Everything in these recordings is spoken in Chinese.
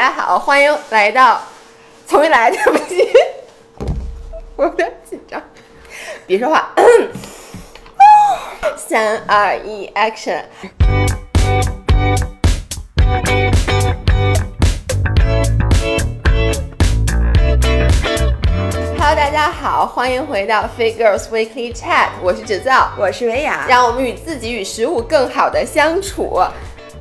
家好，欢迎来到，重新来，对不起，我有点紧张，别说话，三二一，action。Hello，大家好，欢迎回到 Fit Girls Weekly Chat，我是芷造，我是维雅，让我们与自己与食物更好的相处。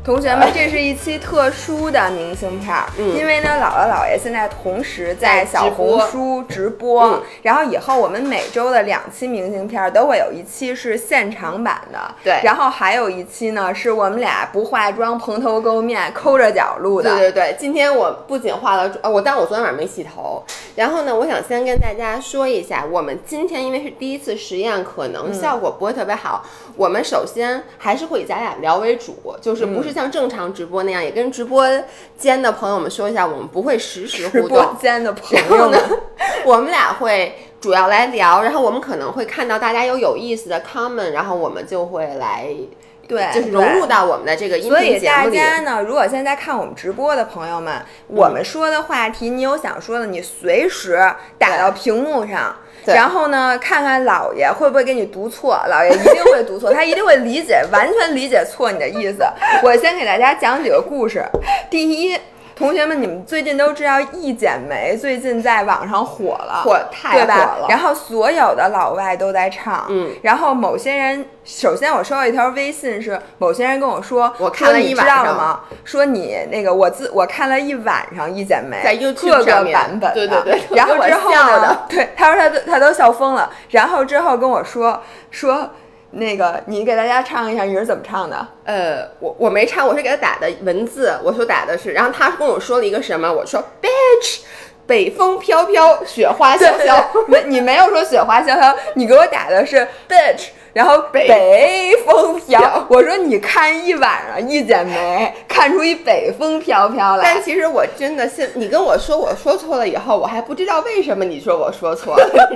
同学们，这是一期特殊的明信片儿，嗯。因为呢，姥姥姥爷现在同时在在小红书直播，嗯。然后以后我们每周的两期明信片儿都会有一期是现场版的，对。然后还有一期呢是我们俩不化妆蓬头垢面抠着脚录的，对对对，今天我不仅化了妆，呃，我但我昨天晚上没洗头。然后呢，我想先跟大家说一下，我们今天因为是第一次实验，可能效果不会特别好。我们首先还是会以咱俩聊为主，就是不是像正常直播那样，也跟直播间的朋友们说一下，我们不会实时 互动直播。间的朋友们，，我们俩会主要来聊，然后我们可能会看到大家有有意思的 comment，然后我们就会来，对，就是融入到我们的这个音所以大频节目里。家呢，如果现在看我们直播的朋友们，我们说的话题，你有想说的，你随时打到屏幕上。对然后呢，看看姥爷会不会给你读错，姥爷一定会读错，他一定会理解，完全理解错你的意思。我先给大家讲几个故事。第一，同学们，你们最近都知道易剪梅最近在网上火了，火太火了？然后所有的老外都在唱，嗯，然后某些人，首先我收到一条微信是某些人跟我说，我看了说你知一晚上。道了吗？说你那个我自我看了一晚上易剪梅，在 YouTube 各个版本的，对对对 然后之后呢，对，他说他都他都笑疯了，然后之后跟我说说那个你给大家唱一下你是怎么唱的？呃，我我没唱，我是给他打的文字，我说打的是，然后他跟我说了一个什么，我说 bitch，北风飘飘，雪花萧萧，没你没有说雪花萧萧，你给我打的是 bitch，然后北北风飘飘。我说你看一晚上一剪梅，看出一北风飘飘来但。其实我真的现你跟我说我说错了以后，我还不知道为什么你说我说错了，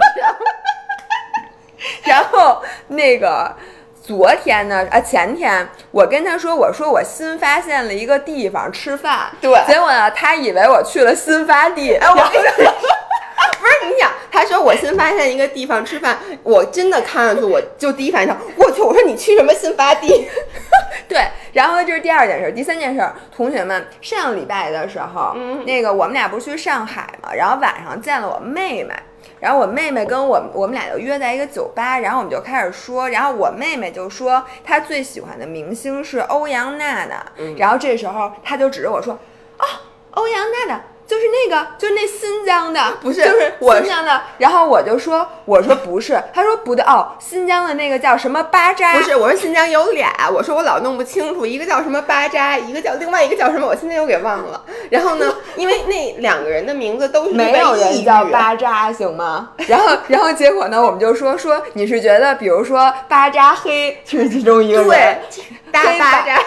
然后那个昨天呢，啊前天我跟他说，我说我新发现了一个地方吃饭，对结果呢，他以为我去了新发地，哎，我不是你想，他说我新发现一个地方吃饭，我真的看上去我就第一反应，我去，我说你去什么新发地？对，然后这是第二件事，第三件事，同学们，上礼拜的时候，嗯那个我们俩不是去上海嘛，然后晚上见了我妹妹。然后我妹妹跟我我们俩就约在一个酒吧，然后我们就开始说，然后我妹妹就说她最喜欢的明星是欧阳娜娜，嗯。然后这时候她就指着我说啊，欧阳娜娜就是那个就是那新疆的，不是就是我新疆的，然后我就说我说不是，他说不对哦，新疆的那个叫什么巴扎，不是，我说新疆有俩，我说我老弄不清楚，一个叫什么巴扎，一个叫另外一个叫什么，我现在又给忘了。然后呢，因为那两个人的名字都是没有人叫巴扎，行吗？然后，然后结果呢，我们就说说你是觉得，比如说巴扎黑是其中一个人对，大巴扎，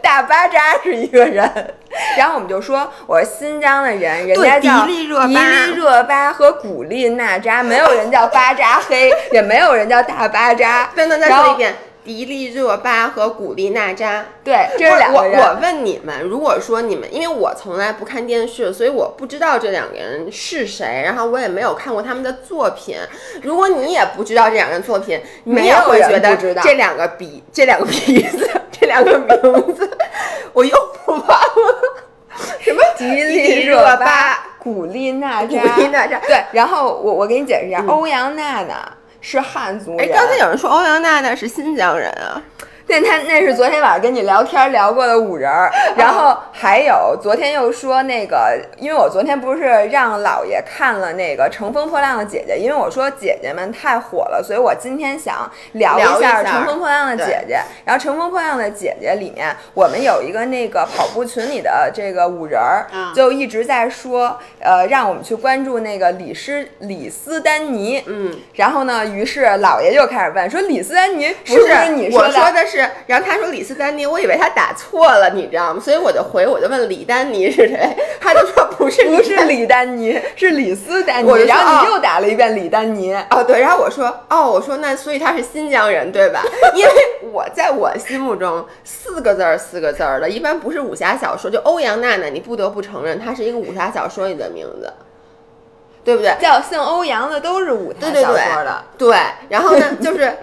大巴扎是一个人，然后我们就说，我是新疆的人，人家叫迪丽热巴迪丽热巴和古力娜扎，没有人叫巴扎黑，也没有人叫大巴扎。再说一遍。迪丽热巴和古力娜扎，对，这是两个人。我问你们，如果说你们，因为我从来不看电视，所以我不知道这两个人是谁，然后我也没有看过他们的作品。如果你也不知道这两个人作品，你也会觉得这两个鼻，这两个鼻子，这两个名字，我又不忘了。什么迪丽热巴、古力娜扎、古力娜扎对，然后我我给你解释一下，欧阳娜娜是汉族哎，人。刚才有人说欧阳娜娜是新疆人啊，那他那是昨天晚上跟你聊天聊过的五人儿，然后还有昨天又说那个，因为我昨天不是让姥爷看了那个《乘风破浪的姐姐》，因为我说姐姐们太火了，所以我今天想聊聊一下《乘风破浪的姐姐》。然后《乘风破浪的姐姐》里面，我们有一个那个跑步群里的这个五人儿，嗯就一直在说，呃，让我们去关注那个李斯李斯丹妮。嗯，然后呢，于是姥爷就开始问说：“李斯丹妮不是不是你说的？”说的是，然后他说李斯丹妮，我以为他打错了，你知道吗？所以我就回，我就问李丹妮是谁，他就说不是，不是李丹妮，是李斯丹妮然后你哦又打了一遍李丹妮。哦，对，然后我说，哦，我说那所以他是新疆人对吧？因为我我在我心目中四个字儿四个字儿的，一般不是武侠小说。就欧阳娜娜，你不得不承认，她是一个武侠小说里的名字，对不对？叫姓欧阳的都是武侠小对对对说的。对，然后呢，就是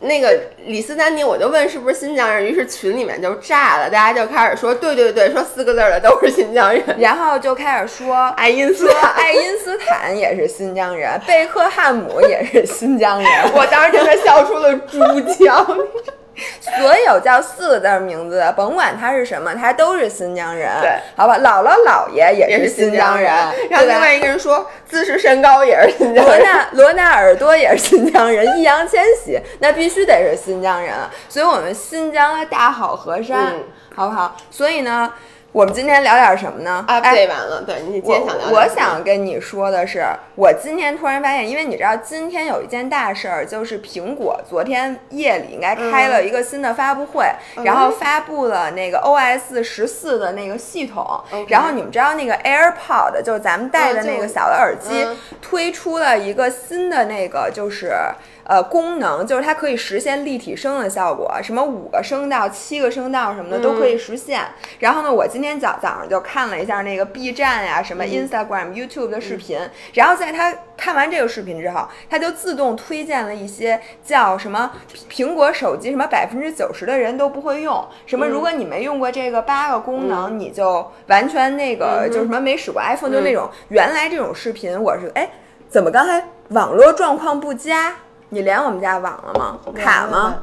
那个李斯丹妮，我就问是不是新疆人，于是群里面就炸了，大家就开始说，对对对，说四个字儿的都是新疆人。然后就开始说，爱因斯坦，爱因斯坦也是新疆人，贝克汉姆也是新疆人。我当时真的笑出了猪叫。所有叫四个字儿名字的，甭管他是什么，他都是新疆人。对，好吧，姥姥姥爷也也是新新疆人，然后另外一个人说自视身高也是新疆人。罗纳罗纳尔多也是新疆人，易烊千玺那必须得是新疆人，所以我们新疆的大好河山，嗯好不好？所以呢，我们今天聊点什么呢？啊，哎对，完了，对你今天想聊我想跟你说的是，我今天突然发现，因为你知道今天有一件大事儿，就是苹果昨天夜里应该开了一个新的发布会，嗯然后发布了那个 OS 十四的那个系统然后你们知道那个 AirPod 就是咱们戴的那个小的耳机，嗯推出了一个新的那个就是。呃，功能就是它可以实现立体声的效果，什么五个声道、七个声道什么的都可以实现。然后呢，我今天早早上就看了一下那个 B 站呀、什么 Instagram、YouTube 的视频，然后在他看完这个视频之后，他就自动推荐了一些叫什么苹果手机什么百分之九十的人都不会用，什么如果你没用过这个八个功能，你就完全那个、就什么没使过 iPhone，、就那种原来这种视频我是哎，怎么刚才网络状况不佳？你连我们家网了吗？卡吗？？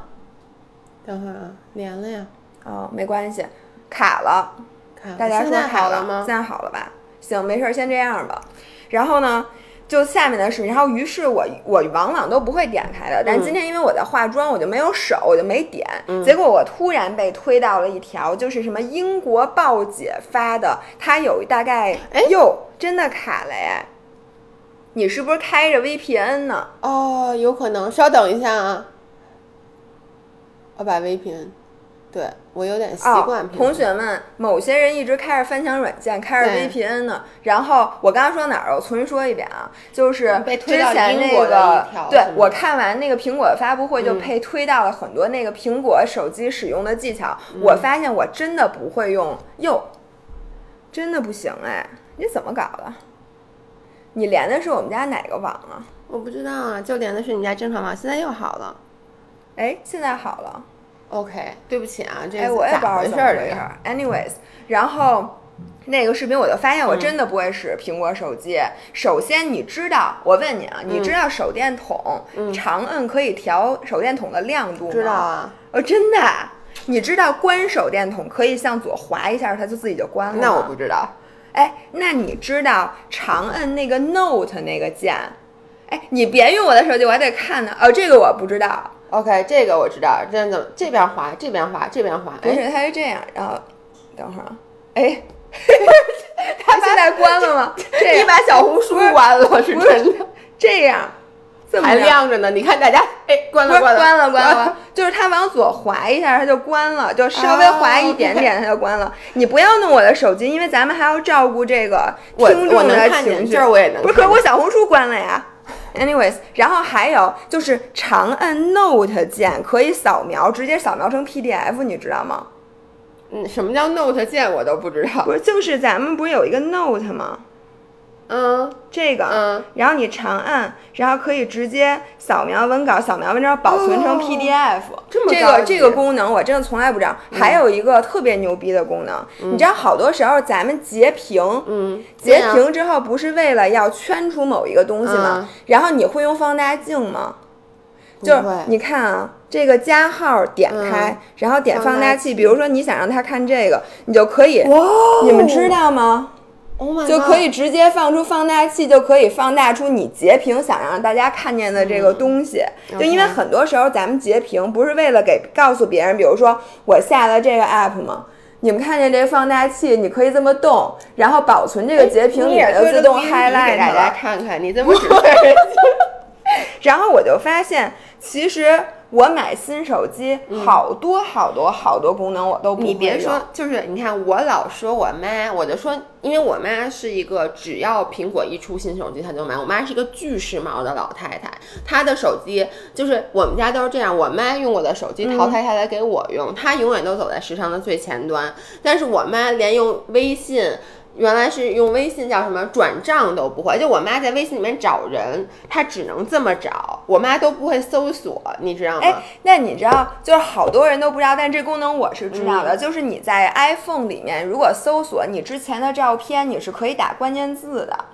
等会儿啊，连了呀，哦，没关系，卡了。看大家说卡好了吗？现在好了吧？行，没事儿，先这样吧。然后呢，就下面的视频，然后于是我我往往都不会点开的，但今天因为我在化妆，我就没有手，我就没点。结果我突然被推到了一条，就是什么英国报姐发的，它有大概，哎哟，真的卡了哎！你是不是开着 VPN 呢？哦，有可能，稍等一下啊，我把 VPN，对我有点习惯、哦。同学们，某些人一直开着翻墙软件，开着 VPN 呢。然后我刚刚说哪儿了？我重新说一遍啊，就是之前那个，对我看完那个苹果的发布会，就嗯被推到了很多那个苹果手机使用的技巧。嗯我发现我真的不会用，哟，真的不行哎！你怎么搞的？你连的是我们家哪个网啊？我不知道啊，就连的是你家正常网，现在又好了。哎，现在好了。OK，对不起啊，这哎，我也不知道咋回怎事。Anyways，然后那个视频我就发现我真的不会使苹果手机。首先，你知道，我问你啊，你知道手电筒、长摁可以调手电筒的亮度吗？知道。啊，哦，真的啊？你知道关手电筒可以向左滑一下，它就自己就关了吗？那我不知道。哎，那你知道长摁那个 Note 那个键？哎，你别用我的手机，我还得看呢。哦，这个我不知道。OK，这个我知道，这样怎么这边滑，这边滑，这边滑，哎，不是，它是这样，然后等会儿啊，哎，它现在关了吗？这你把小红书关了是真的，这样，还亮着呢。你看大家，哎，关了关了关了关了，就是它往左滑一下，它就关了，就稍微滑一点点，它就关了。你不要弄我的手机，因为咱们还要照顾这个听众的情绪。这儿我也能不是，可是我小红书关了呀。Anyways，然后还有就是长按 Note 键可以扫描，直接扫描成 PDF，你知道吗？嗯，什么叫 Note 键我都不知道。不是，就是咱们不是有一个 Note 吗？嗯，这个，嗯，然后你长按，然后可以直接扫描文稿，扫描文章保存成哦 PDF。这么高这个这个功能我真的从来不知道。还有一个特别牛逼的功能，你知道好多时候咱们截屏，嗯，截屏之后不是为了要圈出某一个东西吗？嗯然后你会用放大镜吗？就是你看啊，这个加号点开，嗯然后点放大器，器比如说你想让他看这个，你就可以。哇，你们知道吗？，Oh 就可以直接放出放大器，就可以放大出你截屏想让大家看见的这个东西。就因为很多时候咱们截屏不是为了给告诉别人，比如说我下了这个 app 吗？你们看见这个放大器，你可以这么动，然后保存这个截屏里你也面就自动 highlight 给大家看。看看，你这么只对着 然后我就发现，其实我买新手机，好多好多好多功能我都不会你别说，就是你看，我老说我妈，我就说，因为我妈是一个只要苹果一出新手机她就买。我妈是一个巨时髦的老太太，她的手机就是我们家都是这样，我妈用我的手机淘汰下来给我用，她永远都走在时尚的最前端。但是我妈连用微信。原来是用微信叫什么转账都不会，就我妈在微信里面找人，她只能这么找，我妈都不会搜索，你知道吗？哎，那你知道，就是好多人都不知道，但这功能我是知道的，就是你在 iPhone 里面，如果搜索你之前的照片，你是可以打关键字的。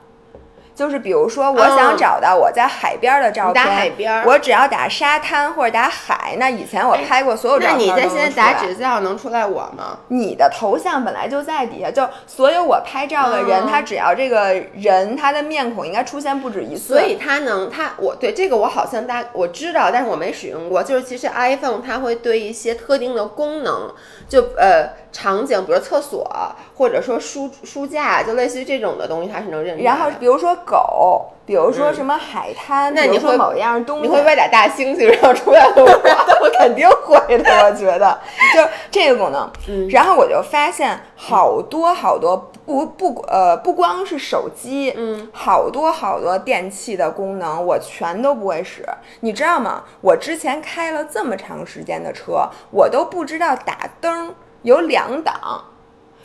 就是比如说，我想嗯找到我在海边的照你打片，海边我只要打沙滩或者打海。那以前我拍过所有照片都能出来。你在现在打指教能出来我吗？你的头像本来就在底下，就所有我拍照的人，嗯他只要这个人他的面孔应该出现不止一次，所以它能，它我对这个我好像大我知道，但是我没使用过。就是其实 iPhone 它会对一些特定的功能，就呃场景，比如厕所或者说书书架，就类似于这种的东西，它是能认出来。然后比如说狗，比如说什么海滩，那你会某一样东西，你会不会打大猩猩然后出来了我？我肯定会的，我觉得 就这个功能。嗯然后我就发现好多好多不不呃不光是手机，嗯，好多好多电器的功能我全都不会使。你知道吗？我之前开了这么长时间的车，我都不知道打灯有两档。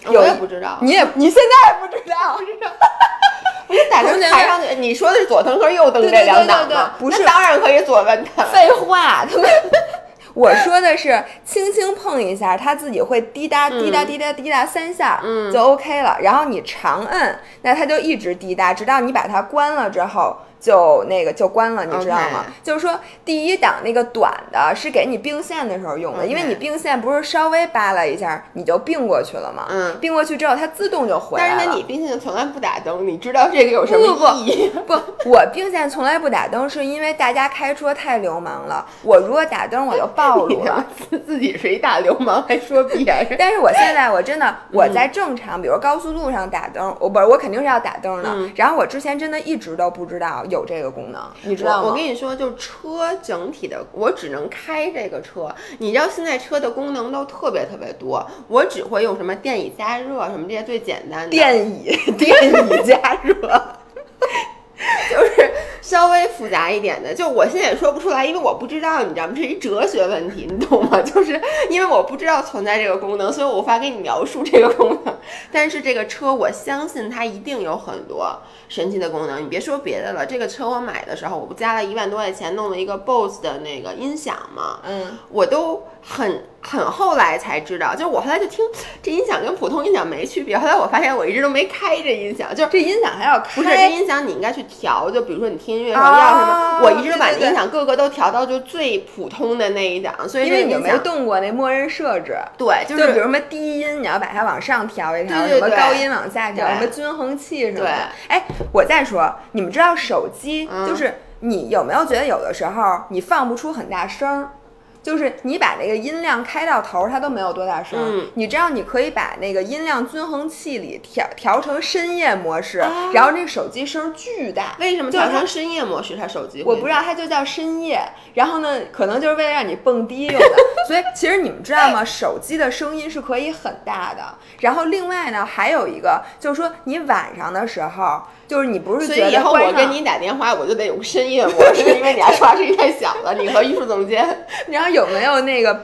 有我也不知道，你也你现在还不知道？不是打灯抬上去，你说的是左灯和右灯这两档不是那当然可以左奔它。废话，他们。我说的是轻轻碰一下，它自己会滴答滴答滴答滴答三下，嗯就 OK 了。然后你长摁，那它就一直滴答，直到你把它关了之后，就那个就关了，你知道吗就是说第一档那个短的是给你并线的时候用的因为你并线不是稍微扒拉一下你就并过去了吗？嗯并过去之后它自动就回来了。但是你并线从来不打灯，你知道这个有什么不不意义？不，我并线从来不打灯，是因为大家开车太流氓了。我如果打灯，我就暴露了。自自己是一大流氓，还说别人。但是我现在我真的我在正常，比如高速路上打灯，我不是我肯定是要打灯的。嗯然后我之前真的一直都不知道有这个功能，你知道吗？我我跟你说，就车整体的，我只能开这个车。你知道现在车的功能都特别特别多，我只会用什么电椅加热什么这些最简单的电椅电椅加热，就是稍微复杂一点的，就我现在也说不出来，因为我不知道，你知道吗？这是一哲学问题，你懂吗？就是因为我不知道存在这个功能，所以我无法给你描述这个功能。但是这个车，我相信它一定有很多神奇的功能。你别说别的了，这个车我买的时候，我不加了一万多块钱弄了一个 BOSS 的那个音响嘛？嗯，我都很很后来才知道，就是我后来就听这音响跟普通音响没区别。后来我发现我一直都没开这音响，就是这音响还要开，不是这音响，你应该去调。就比如说你听音乐的时候啊要什么，我一直都把音响个个都调到就最普通的那一档，所以因为你没动过那默认设置。对，就就是比如什么低音，你要把它往上调一调；对对对什么高音往下调，对什么均衡器什么对的。哎，我再说，你们知道手机嗯就是你有没有觉得有的时候你放不出很大声儿？就是你把那个音量开到头儿，它都没有多大声。嗯你知道你可以把那个音量均衡器里调调成深夜模式，啊然后那手机声儿巨大。为什么调成深夜模式？它手机我不知道它就叫深夜，然后呢，可能就是为了让你蹦迪用的。所以其实你们知道吗？手机的声音是可以很大的。然后另外呢，还有一个就是说，你晚上的时候，就是你不是所觉以以后我跟你打电话，我就得用深夜模式，因为你家刷声音太小了。你和艺术总监，然后有没有那个？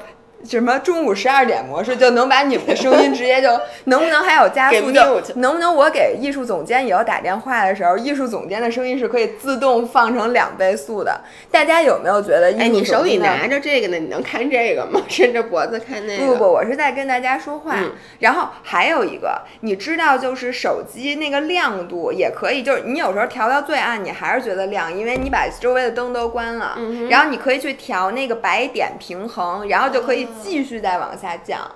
什么中午十二点模式就能把你们的声音直接就能不能还有加速？就能不能我给艺术总监以后打电话的时候，艺术总监的声音是可以自动放成两倍速的？大家有没有觉得艺术哎，你手里拿着这个呢，你能看这个吗？伸着脖子看那个？不不，我是在跟大家说话。嗯然后还有一个，你知道，就是手机那个亮度也可以，就是你有时候调到最暗，你还是觉得亮，因为你把周围的灯都关了。嗯然后你可以去调那个白点平衡，然后就可以继续再往下降。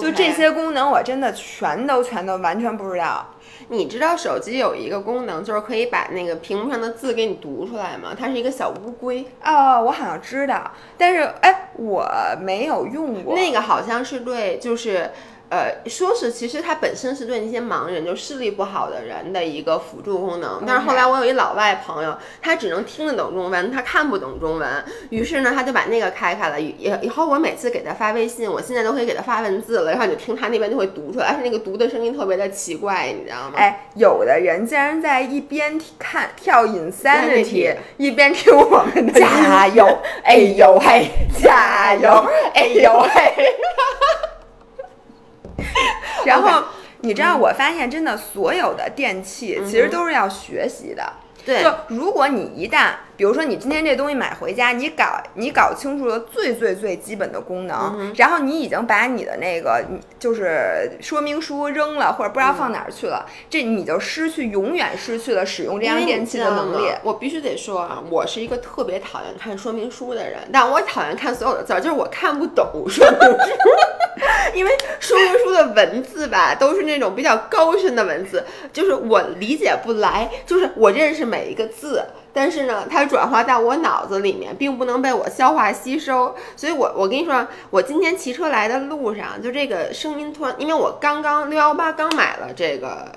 就这些功能，我真的全都全都完全不知道。你知道手机有一个功能，就是可以把那个屏幕上的字给你读出来吗？它是一个小乌龟，哦，我好像知道，但是哎，我没有用过。那个好像是对，就是呃，说是其实它本身是对那些盲人，就视力不好的人的一个辅助功能。但是后来我有一老外朋友，他只能听得懂中文，他看不懂中文，于是呢，他就把那个开开了。以以后我每次给他发微信，我现在都可以给他发文字了，然后你就听他那边就会读出来，而且那个读的声音特别的奇怪，你知道吗？哎，有的人竟然在一边看跳 Insanity，一边听我们的加油，哎呦嘿，加油，哎呦嘿。然后你知道，我发现真的所有的电器其实都是要学习的。对，就如果你一旦，比如说你今天这东西买回家，你搞你搞清楚了最最最基本的功能，然后你已经把你的那个就是说明书扔了，或者不知道放哪儿去了，这你就失去永远失去了使用这样电器的能力。我必须得说啊，我是一个特别讨厌看说明书的人，但我讨厌看所有的字儿，就是我看不懂说明书，因为说明书的文字吧都是那种比较高深的文字，就是我理解不来，就是我认识每一个字。但是呢，它转化到我脑子里面，并不能被我消化吸收。所以，我我跟你说，我今天骑车来的路上，就这个声音突然，因为我刚刚六幺八刚买了这个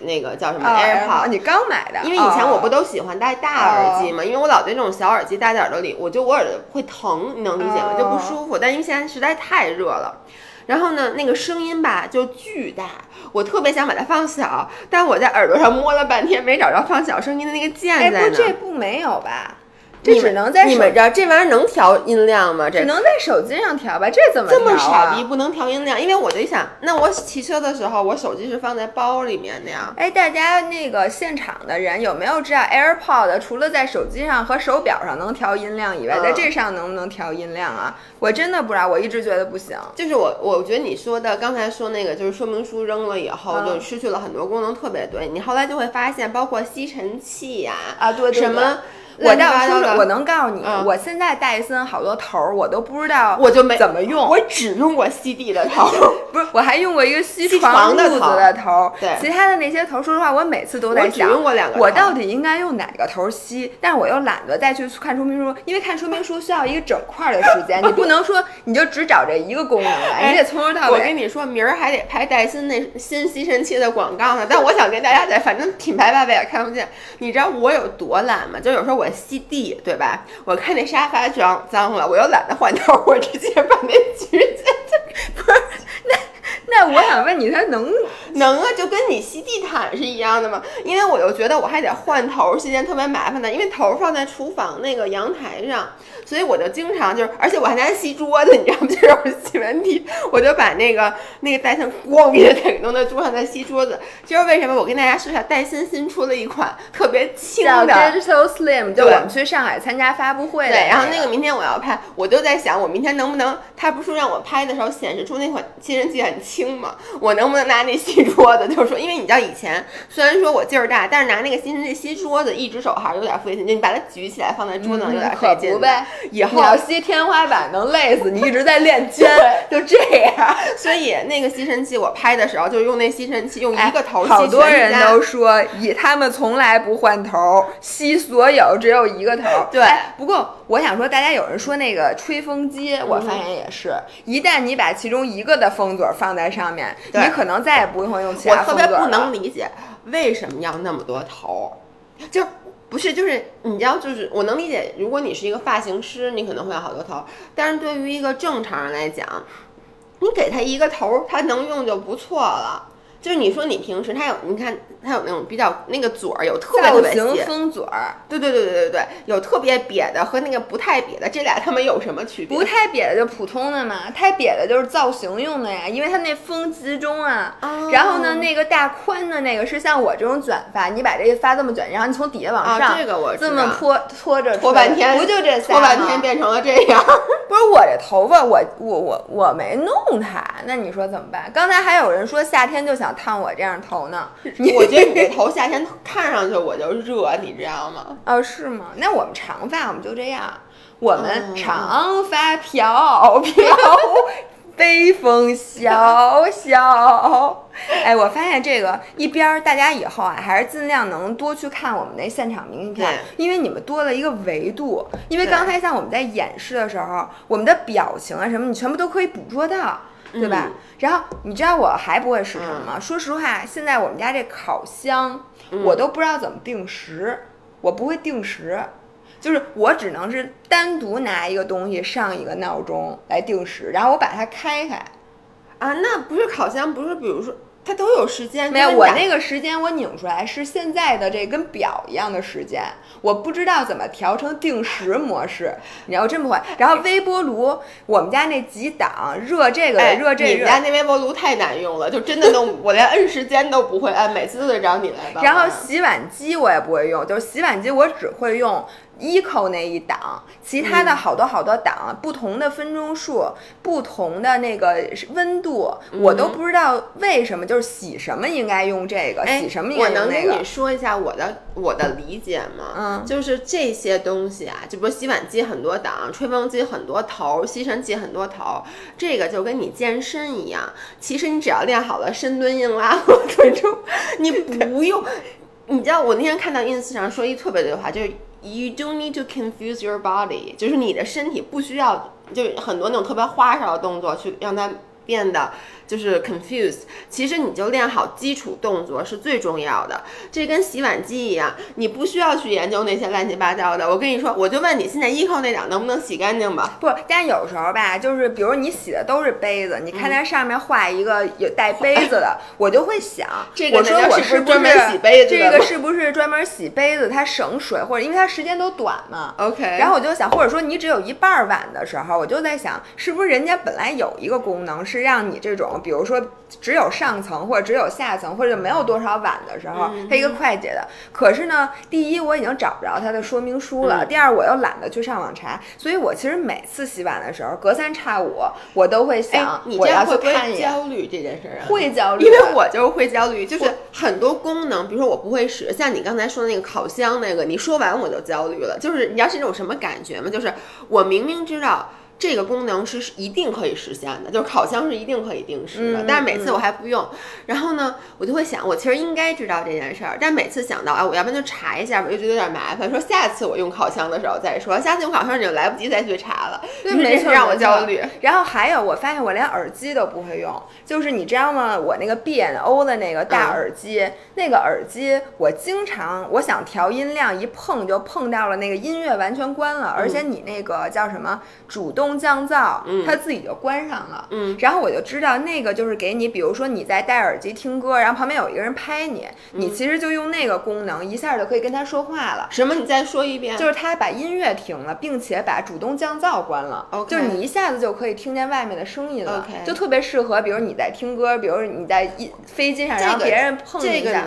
那个叫什么 AirPod，你刚买的？因为以前我不都喜欢戴大耳机嘛，因为我老对这种小耳机戴在耳朵里，我就我耳朵会疼，你能理解吗？就不舒服。但因为现在实在太热了。然后呢，那个声音吧就巨大，我特别想把它放小，但我在耳朵上摸了半天，没找着放小声音的那个键在哪。不，这不没有吧？这只能在你们这这玩意儿能调音量吗？这只能在手机上调吧？这怎么这么傻逼？不能调音量？因为我就想，那我骑车的时候，我手机是放在包里面的呀。哎，大家那个现场的人有没有知道 AirPod 除了在手机上和手表上能调音量以外，在这上能不能调音量啊？我真的不知道，我一直觉得不行。就是我，我觉得你说的刚才说那个，就是说明书扔了以后就失去了很多功能，特别对。你后来就会发现，包括吸尘器呀，啊对，什么。我倒是，我能告诉你，我现在戴森好多头儿我都不知道，我就没怎么用。我只用过吸地的头，不是，我还用过一个吸床褥子的头。对，其他的那些头，说实话，我每次都在想，我到底应该用哪个头吸？但是我又懒得再去看说明书，因为看说明书需要一个整块的时间，你不能说 你就只找这一个功能来，你得从头到尾。我跟你说，明儿还得拍戴森那新吸尘器的广告呢。但我想跟大家在，反正品牌爸爸也看不见。你知道我有多懒吗？就有时候我吸地。对吧？我看那沙发脏脏了，我又懒得换头，我直接把那举起来。不是，那那我想问你，它能能啊？就跟你吸地毯是一样的吗？因为我又觉得我还得换头，是件特别麻烦的，因为头放在厨房那个阳台上。所以我就经常就是，而且我还拿吸桌子，你知道吗？就是洗完地，我就把那个那个戴森咣给它给弄在桌上再吸桌子。就是为什么我跟大家说一下，戴森新出了一款特别轻的 Digital Slim，就我们去上海参加发布会，对，然后那个明天我要拍，我就在想，我明天能不能，他不是说让我拍的时候显示出那款吸尘器很轻吗？我能不能拿那吸桌子？就是说，因为你知道以前虽然说我劲儿大，但是拿那个吸尘器吸桌子，一只手还是有点费劲，就你把它举起来放在桌子上有点费劲呗。以后要吸天花板能累死你，一直在练肩，就这样。所以那个吸尘器我拍的时候，就用那吸尘器用一个头吸好多人都说，以他们从来不换头，吸所有只有一个头。对，不过我想说，大家有人说那个吹风机，我发现也是，一旦你把其中一个的风嘴放在上面，你可能再也不会用其他风嘴了。我特别不能理解为什么要那么多头，就。不是，就是你知道，就是我能理解，如果你是一个发型师，你可能会有好多头，但是对于一个正常人来讲，你给他一个头，他能用就不错了。就是你说你平时他有，你看他有那种比较那个嘴儿有特别特别细，风嘴儿，对对对对对对，有特别瘪的和那个不太瘪的，这俩他们有什么区别？不太瘪的就普通的嘛，太瘪的就是造型用的呀，因为它那风集中啊。然后呢，那个大宽的那个是像我这种卷发，你把这个发这么卷，然后你从底下往上，这个我这么拖拖着拖半天，不就这仨拖半天变成了这样。不是我这头发，我我我我没弄它，那你说怎么办？刚才还有人说夏天就想烫我这样头呢，我觉得你这头夏天看上去我就热，你知道吗？哦，是吗？那我们长发我们就这样，我们长发飘飘，北风萧萧。哎，我发现这个一边儿，大家以后啊，还是尽量能多去看我们那现场明信片，因为你们多了一个维度。因为刚才像我们在演示的时候，我们的表情啊什么，你全部都可以捕捉到。对吧？然后你知道我还不会使什么吗？说实话，现在我们家这烤箱，我都不知道怎么定时，我不会定时。就是我只能是单独拿一个东西上一个闹钟来定时，然后我把它开开。啊，那不是烤箱，不是，比如说它都有时间。没有，我那个时间我拧出来是现在的这跟表一样的时间，我不知道怎么调成定时模式。你要这么会，然后微波炉，我们家那几档热这个热这个。你们家那微波炉太难用了，就真的都我连摁时间都不会摁，每次都得找你来帮。然后洗碗机我也不会用，就是洗碗机我只会用。Eco 那一档，其他的好多好多档，不同的分钟数，不同的那个温度，我都不知道为什么，就是洗什么应该用这个，洗什么应该用那个。我能跟你说一下我的我的理解吗？嗯，就是这些东西啊，就比如洗碗机很多档，吹风机很多头，吸尘器很多头，这个就跟你健身一样，其实你只要练好了深蹲、硬拉和腿中，你不用。你知道我那天看到 ins 上说一特别对的话，就是。You don't need to confuse your body，就是你的身体不需要，就很多那种特别花哨的动作去让它变得。就是 confused，其实你就练好基础动作是最重要的。这跟洗碗机一样，你不需要去研究那些乱七八糟的。我跟你说，我就问你，现在 eco 那档能不能洗干净吧？不，但有时候吧，就是比如你洗的都是杯子，你看它上面画一个有带杯子的，我就会想，这个我说我是不是专门洗杯子这个是不是专门洗杯子？它省水，或者因为它时间都短嘛。OK。然后我就想，或者说你只有一半碗的时候，我就在想，是不是人家本来有一个功能是让你这种，比如说。只有上层或者只有下层或者没有多少碗的时候，它一个快捷的。可是呢，第一我已经找不着它的说明书了，第二我又懒得去上网查，所以我其实每次洗碗的时候，隔三差五我都会想，我要去看一眼。焦虑这件事儿，会焦虑，因为我就是会焦虑，就是很多功能，比如说我不会使，像你刚才说的那个烤箱那个，你说完我就焦虑了，就是你知道是一种什么感觉吗？就是我明明知道。这个功能是一定可以实现的，就是烤箱是一定可以定时的，但是每次我还不用。然后呢，我就会想，我其实应该知道这件事儿，但每次想到，哎，我要不然就查一下吧，又觉得有点麻烦。说下次我用烤箱的时候再说，下次用烤箱你就来不及再去查了，没事，让我焦虑。然后还有，我发现我连耳机都不会用，就是你知道吗？我那个 B N O 的那个大耳机，那个耳机我经常我想调音量，一碰就碰到了那个音乐完全关了，而且你那个叫什么主动。降噪，它自己就关上了。嗯，然后我就知道那个就是给你，比如说你在戴耳机听歌，然后旁边有一个人拍你，你其实就用那个功能，一下就可以跟他说话了。什么？你再说一遍？就是他把音乐停了，并且把主动降噪关了。OK，就是你一下子就可以听见外面的声音了。OK，就特别适合，比如你在听歌，比如你在一飞机上，然后别人碰一下，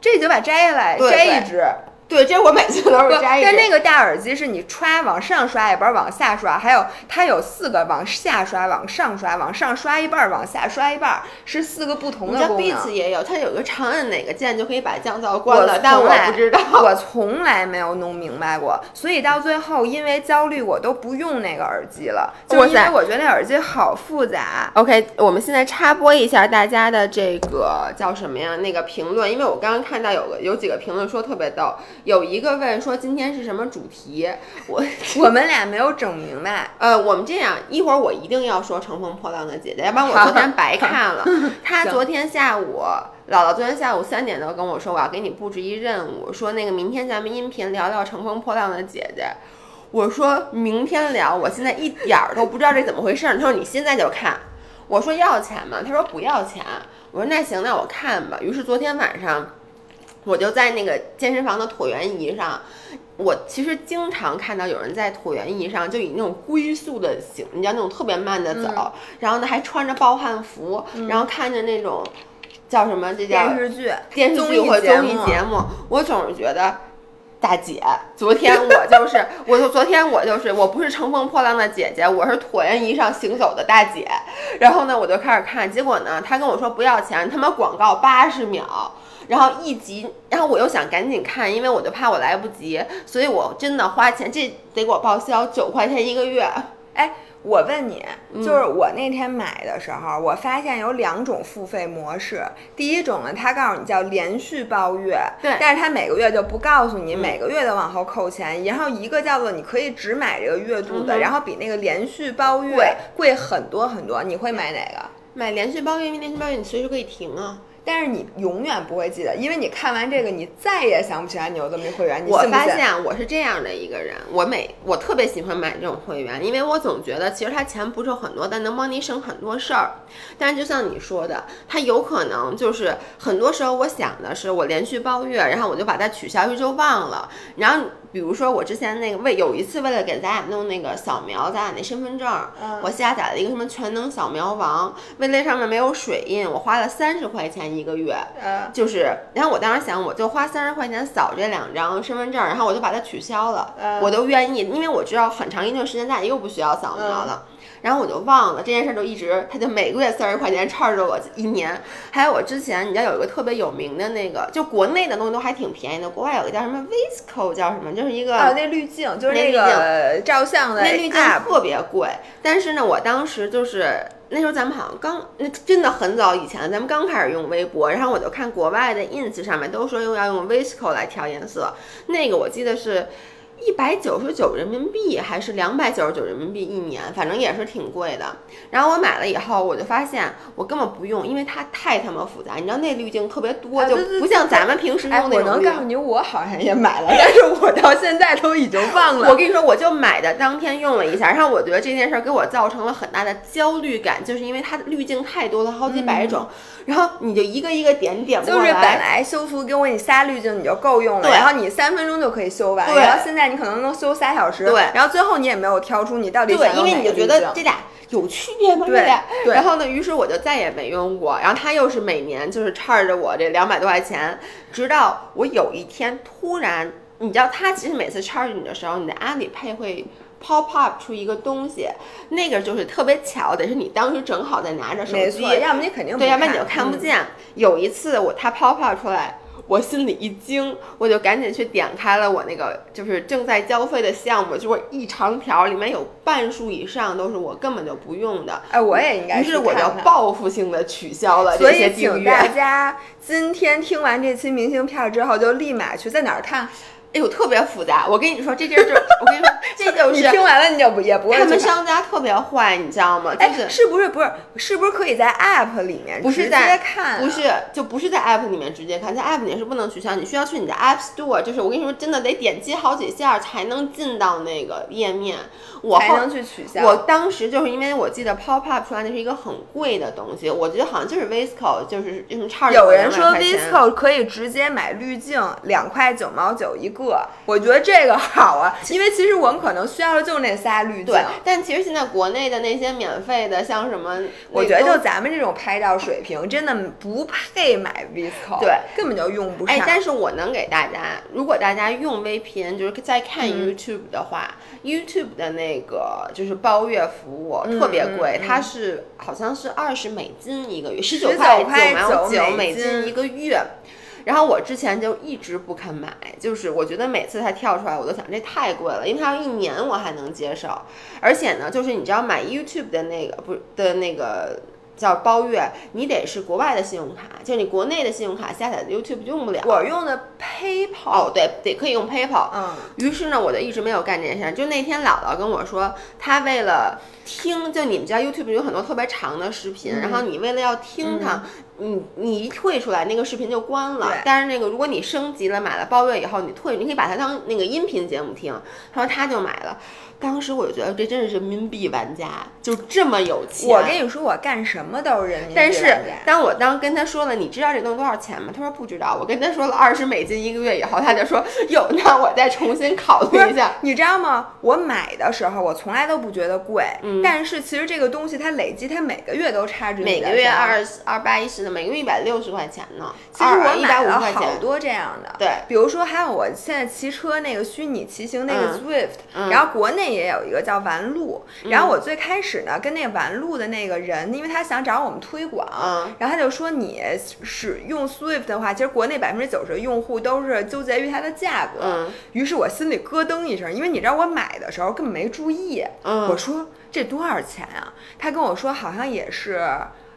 这就把摘下来，摘一只。对，这我每次都是摘。但那个大耳机是你刷往上刷一半，往下刷，还有它有四个往下刷、往上刷、往上刷一半、往下刷一半，是四个不同的功能。Beats 也有，它有个长按哪个键就可以把降噪关了，但我不知道，我从来没有弄明白过。所以到最后，因为焦虑，我都不用那个耳机了，就因为我觉得那耳机好复杂。OK，我们现在插播一下大家的这个叫什么呀？那个评论，因为我刚刚看到有个有几个评论说特别逗。有一个问说今天是什么主题，我 我们俩没有整明白。呃，我们这样一会儿我一定要说《乘风破浪的姐姐》，要不然我昨天白看了。他 昨天下午，姥姥昨天下午三点多跟我说，我要给你布置一任务，说那个明天咱们音频聊聊《乘风破浪的姐姐》。我说明天聊，我现在一点儿都不知道这怎么回事。他说你现在就看。我说要钱吗？他说不要钱。我说那行，那我看吧。于是昨天晚上。我就在那个健身房的椭圆仪上，我其实经常看到有人在椭圆仪上就以那种龟速的行，你知道那种特别慢的走，然后呢还穿着暴汗服，然后看着那种叫什么这叫电视剧、电视剧或综艺节目，我总是觉得大姐，昨天我 就是，我就昨天我就是，我不是乘风破浪的姐姐，我是椭圆仪上行走的大姐。然后呢，我就开始看，结果呢，他跟我说不要钱，他妈广告八十秒。然后一集，然后我又想赶紧看，因为我就怕我来不及，所以我真的花钱，这得给我报销九块钱一个月。哎，我问你，嗯就是我那天买的时候，我发现有两种付费模式。第一种呢，它告诉你叫连续包月，对但是它每个月就不告诉你嗯每个月的往后扣钱。然后一个叫做你可以只买这个月度的，嗯然后比那个连续包月贵贵很多很多。你会买哪个？买连续包月，因为连续包月你随时可以停啊。但是你永远不会记得，因为你看完这个，你再也想不起来你有这么一会员。你我发现我是这样的一个人，我每我特别喜欢买这种会员，因为我总觉得其实它钱不是很多，但能帮你省很多事儿。但是就像你说的，它有可能就是很多时候我想的是我连续包月，然后我就把它取消就忘了。然后比如说我之前那个为有一次为了给咱俩弄那个扫描咱俩那身份证，嗯我下载了一个什么全能扫描王，为那上面没有水印，我花了三十块钱一个月。嗯就是，然后我当时想，我就花三十块钱扫这两张身份证，然后我就把它取消了，嗯我都愿意，因为我知道很长一段时间大家又不需要扫描了。然后我就忘了这件事，就一直，他就每个月三十块钱 charge 着我一年。还有我之前，你知道有一个特别有名的那个，就国内的东西都还挺便宜的，国外有个叫什么 Visco，叫什么，就是一个哦，那滤镜就是那个照相的那滤镜特别贵，但是呢，我当时就是那时候咱们好像刚，那真的很早以前，咱们刚开始用微博，然后我就看国外的 ins 上面都说用要用 Visco 来调颜色，那个我记得是。一百九十九人民币还是两百九十九人民币一年，反正也是挺贵的。然后我买了以后，我就发现我根本不用，因为它太他妈复杂。你知道那滤镜特别多，就不像咱们平时用那种滤镜。能告诉你，我好像也买了，但是我到现在都已经忘了。我跟你说，我就买的当天用了一下，然后我觉得这件事儿给我造成了很大的焦虑感，就是因为它的滤镜太多了，好几百种，然后你就一个一个点点不过就是本来。来修图给我你仨滤镜你就够用了，对然后你三分钟就可以修完，对然后现在你可能能修仨小时，对然后最后你也没有挑出你到底对想，对因为你就觉得这俩有区别吗？对，对然后呢，于是我就再也没用过。然后他又是每年就是 charge 着我这两百多块钱，直到我有一天突然，你知道，他其实每次 charge 你的时候，你的阿里配会。pop up 出一个东西，那个就是特别巧，得是你当时正好在拿着手机，要么你肯定不对，要不然你就看不嗯见。有一次我他 pop up 出来，我心里一惊，我就赶紧去点开了我那个就是正在交费的项目，就是一长条，里面有半数以上都是我根本就不用的。哎，我也应该去于是我就报复性的取消了这些以，请大。家今天听完这期明信片之后，就立马去在哪儿看？哎呦，特别复杂。我跟你说，这地儿就我跟你说，这就 你是听完了你就不也不会他们商家特别坏，你知道吗？就哎，是是不是不是是不是可以在 App 里面直接不是在看啊？不是，就不是在 App 里面直接看，在 App 里面是不能取消，你需要去你的 App Store，就是我跟你说，真的得点击好几下才能进到那个页面。我后才能去取消。我当时就是因为我记得 Pop Up 出来那是一个很贵的东西，我觉得好像就是 Visco，就是就是差有人说 Visco 可以直接买滤镜，两块九毛九一个，我觉得这个好啊，因为其实我们可能需要的就是那仨滤镜对。，但其实现在国内的那些免费的，像什么，我觉得就咱们这种拍照水平，真的不配买 Visco，对，根本就用不上。哎，但是我能给大家，如果大家用 VPN，就是在看嗯 YouTube 的话、y o u t u b e 的那个就是包月服务、嗯特别贵，它是好像是二十美金一个月，十19块九毛9九美金金一个月。然后我之前就一直不肯买，就是我觉得每次它跳出来，我都想这太贵了，因为它要一年我还能接受，而且呢，就是你知道买 YouTube 的那个不是的那个叫包月，你得是国外的信用卡，就你国内的信用卡下载的 YouTube 用不了。我用的 PayPal，哦，对，得可以用 PayPal。嗯，于是呢，我就一直没有干这件事儿。就那天姥姥跟我说，她为了听，就你们家 YouTube 有很多特别长的视频，然后你为了要听它，你你一退出来，那个视频就关了。但是那个如果你升级了买了包月以后，你退，你可以把它当那个音频节目听。他说他就买了。当时我就觉得这真是人民币玩家，就这么有钱。我跟你说，我干什么都是人民币但是当我当跟他说了，你知道这东西多少钱吗？他说不知道。我跟他说了二十美金一个月以后，他就说有，那我再重新考虑一下。你知道吗？我买的时候我从来都不觉得贵，嗯但是其实这个东西它累积，它每个月都差距每个月二二八一十的，每个月一百六十块钱呢，其实我买了。好多这样的，对比如说还有我现在骑车那个虚拟骑行那个嗯 Swift，、嗯然后国内也有一个叫玩路，然后我最开始呢跟那个玩路的那个人，因为他想找我们推广，嗯。然后他就说你使用 Swift 的话，其实国内百分之九十的用户都是纠结于它的价格，嗯。于是我心里咯噔一声，因为你知道我买的时候根本没注意，嗯。我说这多少钱啊？他跟我说好像也是。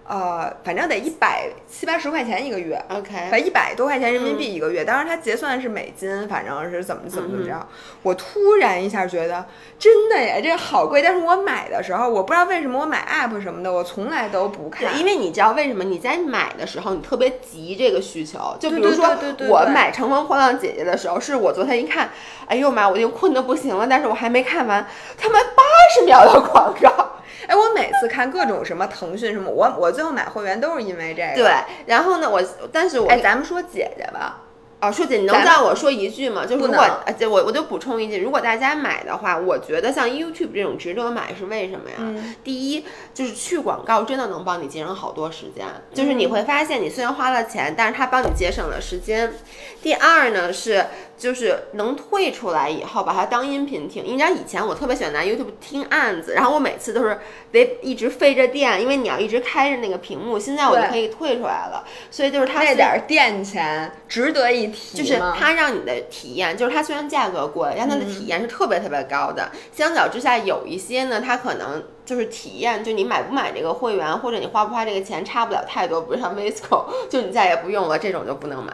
呃，反正得一百七八十块钱一个月，，OK，反正一百多块钱人民币一个月，当然它结算是美金，反正是怎么怎么怎么着。我突然一下觉得，真的耶，这好贵。但是我买的时候，我不知道为什么我买 app 什么的，我从来都不看，因为你知道为什么你在买的时候你特别急这个需求，就比如说我买《乘风破浪姐姐》的时候，是我昨天一看，哎呦妈，我已经困得不行了，但是我还没看完，他们八十秒的广告。哎，我每次看各种什么腾讯什么，我我最后买会员都是因为这个。对，，然后呢，我但是我哎，咱们说姐姐吧，哦，舒姐，你能让我说一句吗？就是如果能呃，就我我就补充一句，如果大家买的话，我觉得像 YouTube 这种值得买是为什么呀？嗯第一，就是去广告真的能帮你节省好多时间，就是你会发现你虽然花了钱，但是它帮你节省了时间。第二呢是就是能退出来以后把它当音频听，你知道以前我特别喜欢拿 YouTube 听案子，然后我每次都是得一直费着电，因为你要一直开着那个屏幕，现在我就可以退出来了，所以就是它虽那点儿店钱值得一提就是它让你的体验，就是它虽然价格贵，但它的体验是特别特别高的。相较之下，有一些呢，它可能就是体验，就你买不买这个会员，或者你花不花这个钱，差不了太多。比如像 Visco，就你再也不用了，这种就不能买。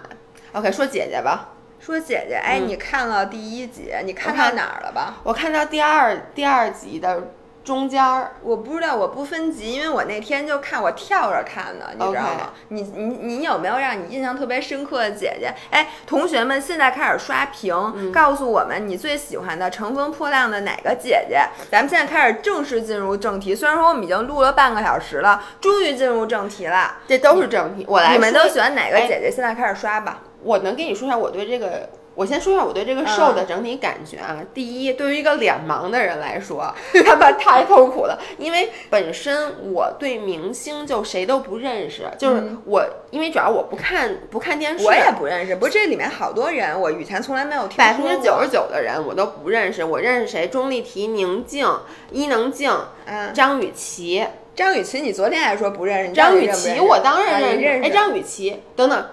OK，说姐姐吧，说姐姐，哎，嗯你看了第一集，你看到哪儿了吧？我看到第二第二集的中间儿，我不知道，我不分级，因为我那天就看，我跳着看的，你知道吗？你你你有没有让你印象特别深刻的姐姐？哎，同学们，现在开始刷屏，嗯告诉我们你最喜欢的《乘风破浪》的哪个姐姐？咱们现在开始正式进入正题，虽然说我们已经录了半个小时了，终于进入正题了。这都是正题。我来你们都喜欢哪个哎姐姐？现在开始刷吧。我能跟你说一下我对这个，我先说一下我对这个 show 的整体感觉啊。第一，对于一个脸盲的人来说，他妈太痛苦了，因为本身我对明星就谁都不认识，就是我，因为主要我不看不看电视，我也不认识，不是这里面好多人，我以前从来没有听百。分之九十九的人我都不认识，我认识谁？钟丽缇、宁静、伊能静、嗯，张雨绮。张雨绮，你昨天还说不认识，张雨绮我当然认识。哎，张雨绮等等，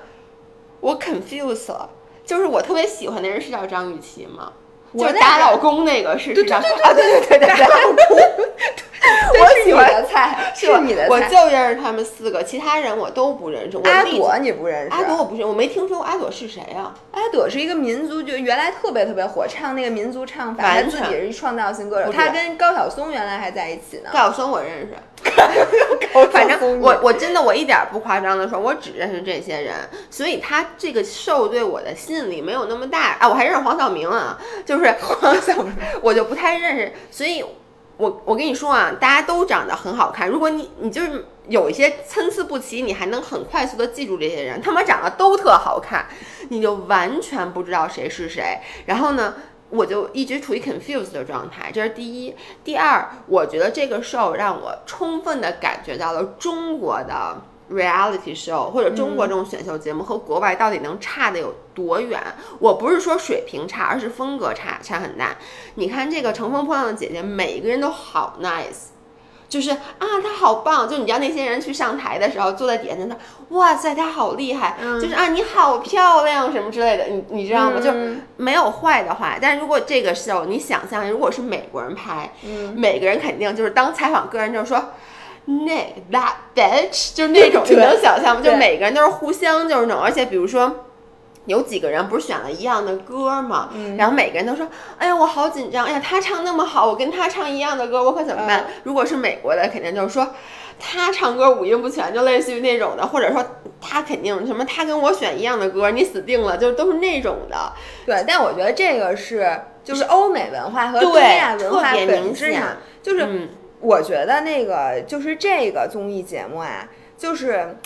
我 confuse 了，就是我特别喜欢的人是叫张雨绮吗？就是打老公那个是对是张对对啊，对对对对对，我喜喜欢欢的菜，是你的菜。我就认识他们四个，其他人我都不认识。我阿朵你不认识？阿朵我不认识，我没听说过阿朵是谁啊？阿朵是一个民族，就原来特别特别火，唱那个民族唱法，他自己是创造性歌手，他跟高晓松原来还在一起呢。高晓松我认识，反反正正我我真的我一点儿不夸张的说，我只认识这些人，所以他这个 show 对我的吸引力没有那么大啊。我还认识黄晓明啊，就是黄晓明，我就不太认识，所以我我跟你说啊，大家都长得很好看，如果你你就是有一些参差不齐，你还能很快速的记住这些人，他们长得都特好看，你就完全不知道谁是谁。然后呢？我就一直处于 confused 的状态，这是第一。第二，我觉得这个 show 让我充分的感觉到了中国的 reality show 或者中国这种选秀节目和国外到底能差的有多远。我不是说水平差，而是风格差差很大。你看这个《乘风破浪的姐姐》，每个人都好 nice。就是啊，她好棒！就你知道那些人去上台的时候，坐在底下那，哇塞，她好厉害！嗯就是啊，你好漂亮什么之类的，你你知道吗？嗯就是没有坏的话，但是如果这个 show 你想象，如果是美国人拍，嗯每个人肯定就是当采访个人就是说。那 that bitch 就是那种，你能想象吗？就每个人都是互相就是那种，而且比如说。有几个人不是选了一样的歌吗？嗯然后每个人都说：“哎呀，我好紧张！哎呀，他唱那么好，我跟他唱一样的歌，我可怎么办？”嗯如果是美国的，肯定就是说他唱歌五音不全，就类似于那种的，或者说他肯定什么，他跟我选一样的歌，你死定了，就都是那种的。对，但我觉得这个是就是欧美文化和对东亚文化本质上，就是嗯我觉得那个就是这个综艺节目啊，就是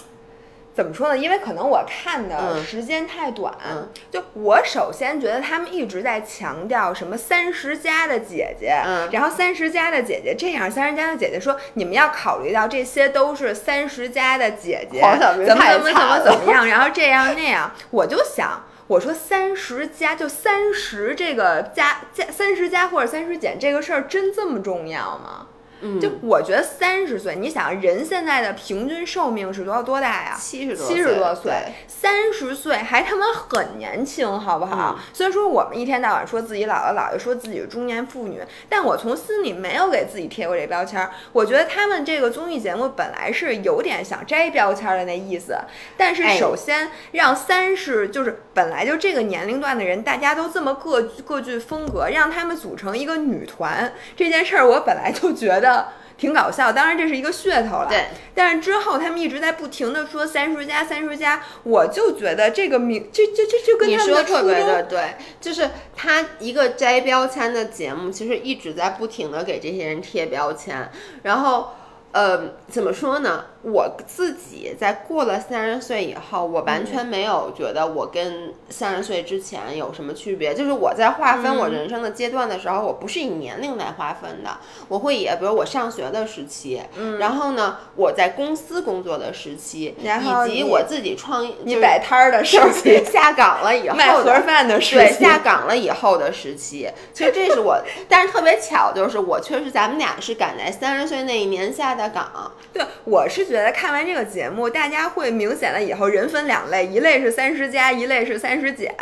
怎怎么说呢？因为可能我看的嗯时间太短，嗯就我首先觉得他们一直在强调什么三十加的姐姐，嗯然后三十加的姐姐这样，三十加的姐姐说你们要考虑到这些都是三十加的姐姐，怎么怎么怎么怎么样，然后这样那样，我就想。我说三十加就三十这个加加三十加或者三十减这个事儿真这么重要吗？嗯，就我觉得三十岁，你想人现在的平均寿命是多少多大呀？七十多七十多岁，三十岁还他妈很年轻，好不好？嗯虽然说我们一天到晚说自己姥姥姥爷，说自己是中年妇女，但我从心里没有给自己贴过这标签儿。我觉得他们这个综艺节目本来是有点想摘标签儿的那意思，但是哎首先让三十就是本来就这个年龄段的人，大家都这么各各具风格，让他们组成一个女团这件事儿，我本来就觉得。挺搞笑，当然这是一个噱头了。对，但是之后他们一直在不停的说三叔家三叔家，我就觉得这个名，这这这就跟你他们的初说特别的衷，对，就是他一个摘标签的节目，其实一直在不停的给这些人贴标签，然后。呃，怎么说呢？我自己在过了三十岁以后，我完全没有觉得我跟三十岁之前有什么区别。就是我在划分我嗯。人生的阶段的时候，我不是以年龄来划分的，我会以比如我上学的时期，嗯。然后呢，我在公司工作的时期，然后以及我自己创业，你摆摊儿的时期，下岗了以后 卖盒的饭的时对，期，下岗了以后的时期，其实这是我，但是特别巧，就是我确实咱们俩是赶在三十岁那一年下的岗，对，我是觉得看完这个节目，大家会明显的以后人分两类，一类是三十加，一类是三十减。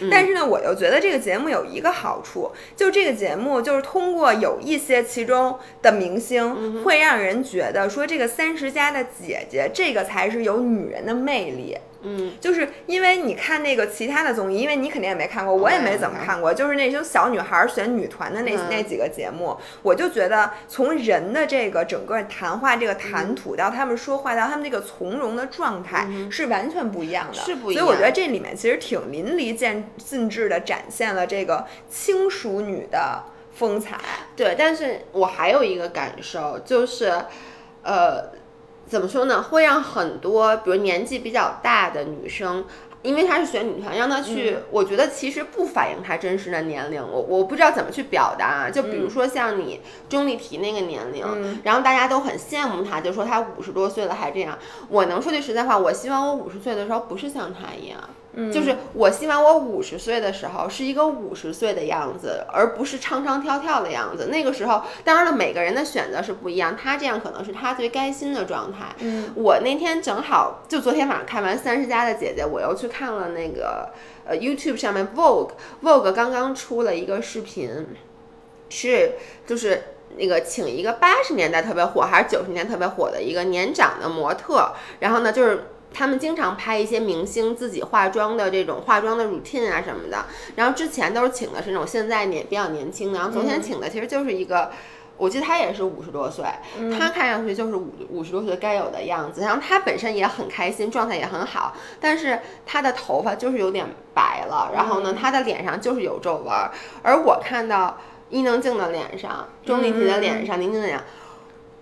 嗯但是呢，我又觉得这个节目有一个好处，就这个节目就是通过有一些其中的明嗯星，会让人觉得说这个三十加的姐姐，这个才是有女人的魅力。嗯，就是因为你看那个其他的综艺，因为你肯定也没看过，我也没怎么看过，就是那些小女孩选女团的那、嗯。那几个节目，我就觉得从人的这个整个谈话这个谈吐到他们说话到他们这个从容的状态、是完全不一样的，是不一样。所以我觉得这里面其实挺淋漓尽尽致的展现了这个轻熟女的风采。对，但是我还有一个感受就是，呃，怎么说呢？会让很多比如年纪比较大的女生。因为她是选女团，让她去，嗯我觉得其实不反映她真实的年龄。我我不知道怎么去表达啊。就比如说像你钟丽缇那个年龄，嗯然后大家都很羡慕她，就说她五十多岁了还这样。我能说句实在话，我希望我五十岁的时候不是像她一样。嗯就是我希望我五十岁的时候是一个五十岁的样子，而不是唱唱跳跳的样子。那个时候，当然了，每个人的选择是不一样，他这样可能是他最开心的状态。嗯，我那天正好就昨天晚上看完《三十加的姐姐》，我又去看了那个呃 YouTube 上面 Vogue Vogue 刚刚出了一个视频，是就是。那个请一个八十年代特别火还是九十年代特别火的一个年长的模特，然后呢就是他们经常拍一些明星自己化妆的这种化妆的 routine 啊什么的，然后之前都是请的是那种现在年比较年轻的，然后昨天请的其实就是一个。我记得他也是五十多岁，他看上去就是五五十多岁该有的样子，然后他本身也很开心，状态也很好，但是他的头发就是有点白了，然后呢，他的脸上就是有皱纹儿，而我看到伊能静的脸上、钟丽缇的脸上、宁静的脸上，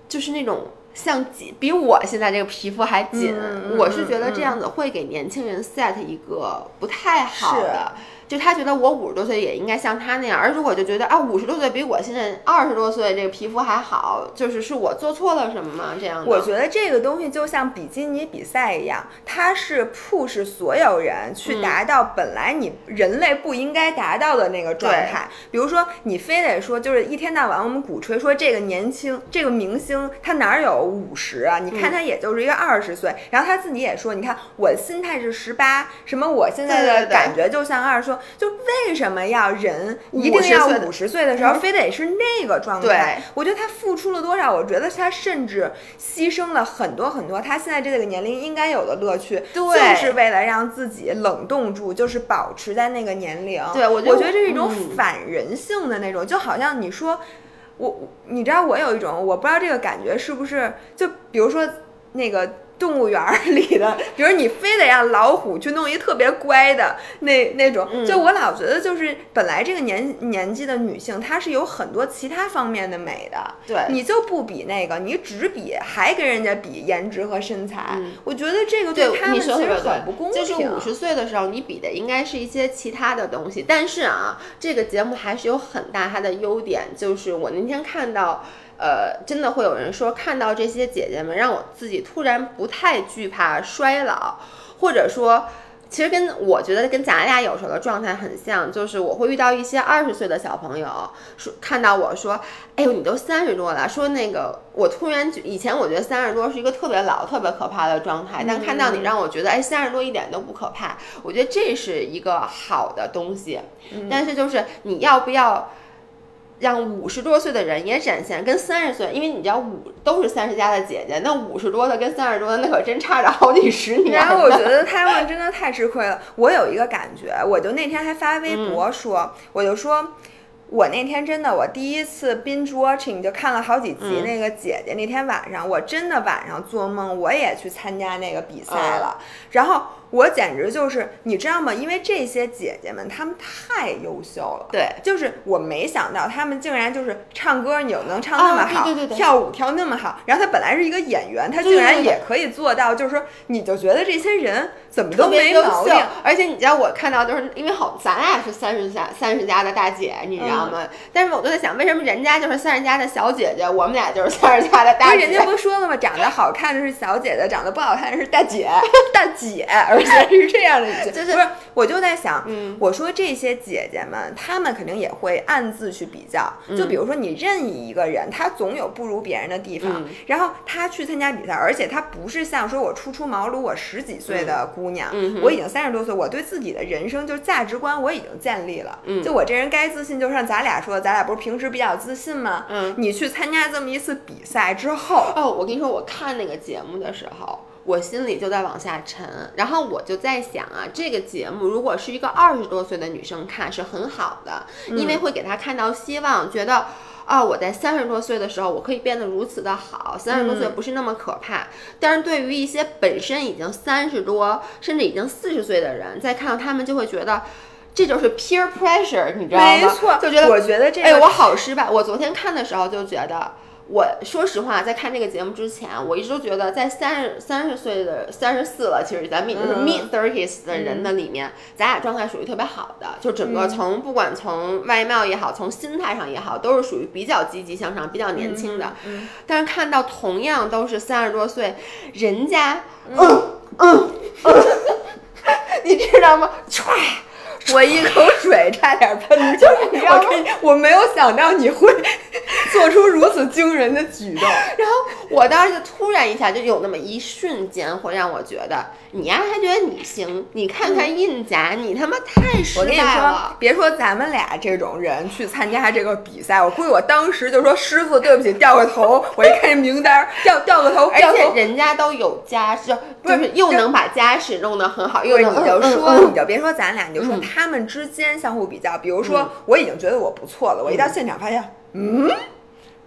就是那种像紧，比我现在这个皮肤还紧。我是觉得这样子会给年轻人 set 一个不太好是的。就他觉得我五十多岁也应该像他那样，而如果就觉得啊五十多岁比我现在二十多岁这个皮肤还好，就是是我做错了什么吗？这样的，我觉得这个东西就像比基尼比赛一样，它是 push 所有人去达到本来你人类不应该达到的那个状态。比如说，你非得说就是一天到晚我们鼓吹说这个年轻这个明星他哪儿有五十啊？你看他也就是一个二十岁，然后他自己也说，你看我的心态是十八，什么我现在的感觉就像二十岁，就为什么要人一定50要五十岁的时候非得是那个状态？对我觉得他付出了多少？我觉得他甚至牺牲了很多很多，他现在这个年龄应该有的乐趣，就是为了让自己冷冻住，就是保持在那个年龄。对我我觉得这是一种嗯反人性的那种，就好像你说我，你知道我有一种，我不知道这个感觉是不是，就比如说那个。动物园儿里的，比如你非得让老虎去弄一特别乖的那那种，嗯。就我老觉得就是本来这个年年纪的女性，她是有很多其他方面的美的，对。你就不比那个，你只比还跟人家比颜值和身材，我觉得这个嗯对，他们你其实很不公平。就是五十岁的时候，你比的应该是一些其他的东西。但是啊，这个节目还是有很大它的优点，就是我那天看到。呃，真的会有人说，看到这些姐姐们，让我自己突然不太惧怕衰老，或者说，其实跟我觉得跟咱俩有时候的状态很像，就是我会遇到一些二十岁的小朋友，说看到我说，哎呦，你都三十多了，说那个我突然觉以前我觉得三十多是一个特别老、特别可怕的状态，但看到你让我觉得，哎，三十多一点都不可怕，我觉得这是一个好的东西。但是就是你要不要？让五十多岁的人也展现跟三十岁，因为你知道五都是三十加的姐姐，那五十多的跟三十多的那可真差着好几十年。然后我觉得他们真的太吃亏了。我有一个感觉，我就那天还发微博说，我就说。我那天真的，我第一次 binge watching 就看了好几集那个姐姐。那天晚上，我真的晚上做梦，我也去参加那个比赛了。然后我简直就是，你知道吗？因为这些姐姐们她们太优秀了，对，就是我没想到她们竟然就是唱歌，你又能唱那么好，啊对对对对跳舞跳那么好。然后她本来是一个演员，她竟然也可以做到，就是说，你就觉得这些人怎么都没毛病。，而且你知道我看到就是因为好，咱俩是三十加三十加的大姐，你知道吗？嗯但是我都在想，为什么人家就是三十加的小姐姐，我们俩就是三十加的大姐？人家不说了吗？长得好看的是小姐姐，长得不好看的是大姐，大姐，而且 是这样的语气。就是不是？我就在想，嗯我说这些姐姐们，她们肯定也会暗自去比较。嗯就比如说你任意一个人，她总有不如别人的地方，嗯然后她去参加比赛，而且她不是像说我初出茅庐，我十几岁的姑娘，嗯我已经三十多岁，我对自己的人生就是价值观我已经建立了。嗯就我这人该自信，就像咱俩说的，咱俩不是平时比较自信吗？嗯你去参加这么一次比赛之后，哦，我跟你说，我看那个节目的时候，我心里就在往下沉，然后我就在想啊，这个节目如果是一个二十多岁的女生看是很好的，因为会给她看到希望，觉得。啊、我在三十多岁的时候，我可以变得如此的好，三十多岁不是那么可怕。但是对于一些本身已经三十多，甚至已经四十岁的人，再看到他们就会觉得，这就是 peer pressure，你知道吗？没错，就觉得我觉得这个，哎，我好失败。我昨天看的时候就觉得，我说实话，在看这个节目之前，我一直都觉得，在三十三十岁的三十四了，其实咱们已经是嗯 mid thirties 的人的里面，咱俩状态属于特别好的，就整嗯个从不管从外貌也好，从心态上也好，都是属于比较积极向上、比较年轻的。嗯但是看到同样都是三十多岁，人家，嗯嗯嗯，你知道吗？歘。我一口水差点喷出来，你知道吗我我没有想到你会做出如此惊人的举动。然后我当时就突然一下就有那么一瞬间，会让我觉得你呀还觉得你行，你看看印甲，你他妈太失我跟你说败了，。别说咱们俩这种人去参加这个比赛，我估计我当时就说师傅，对不起，掉个头。我一看这名单，掉掉个头，而且。人家都有家世，就是是又能把家世弄得很好，又能你就说，你就别说咱俩，你就说他们之间相互比较。比如说，我已经觉得我不错了，我一到现场发现，嗯。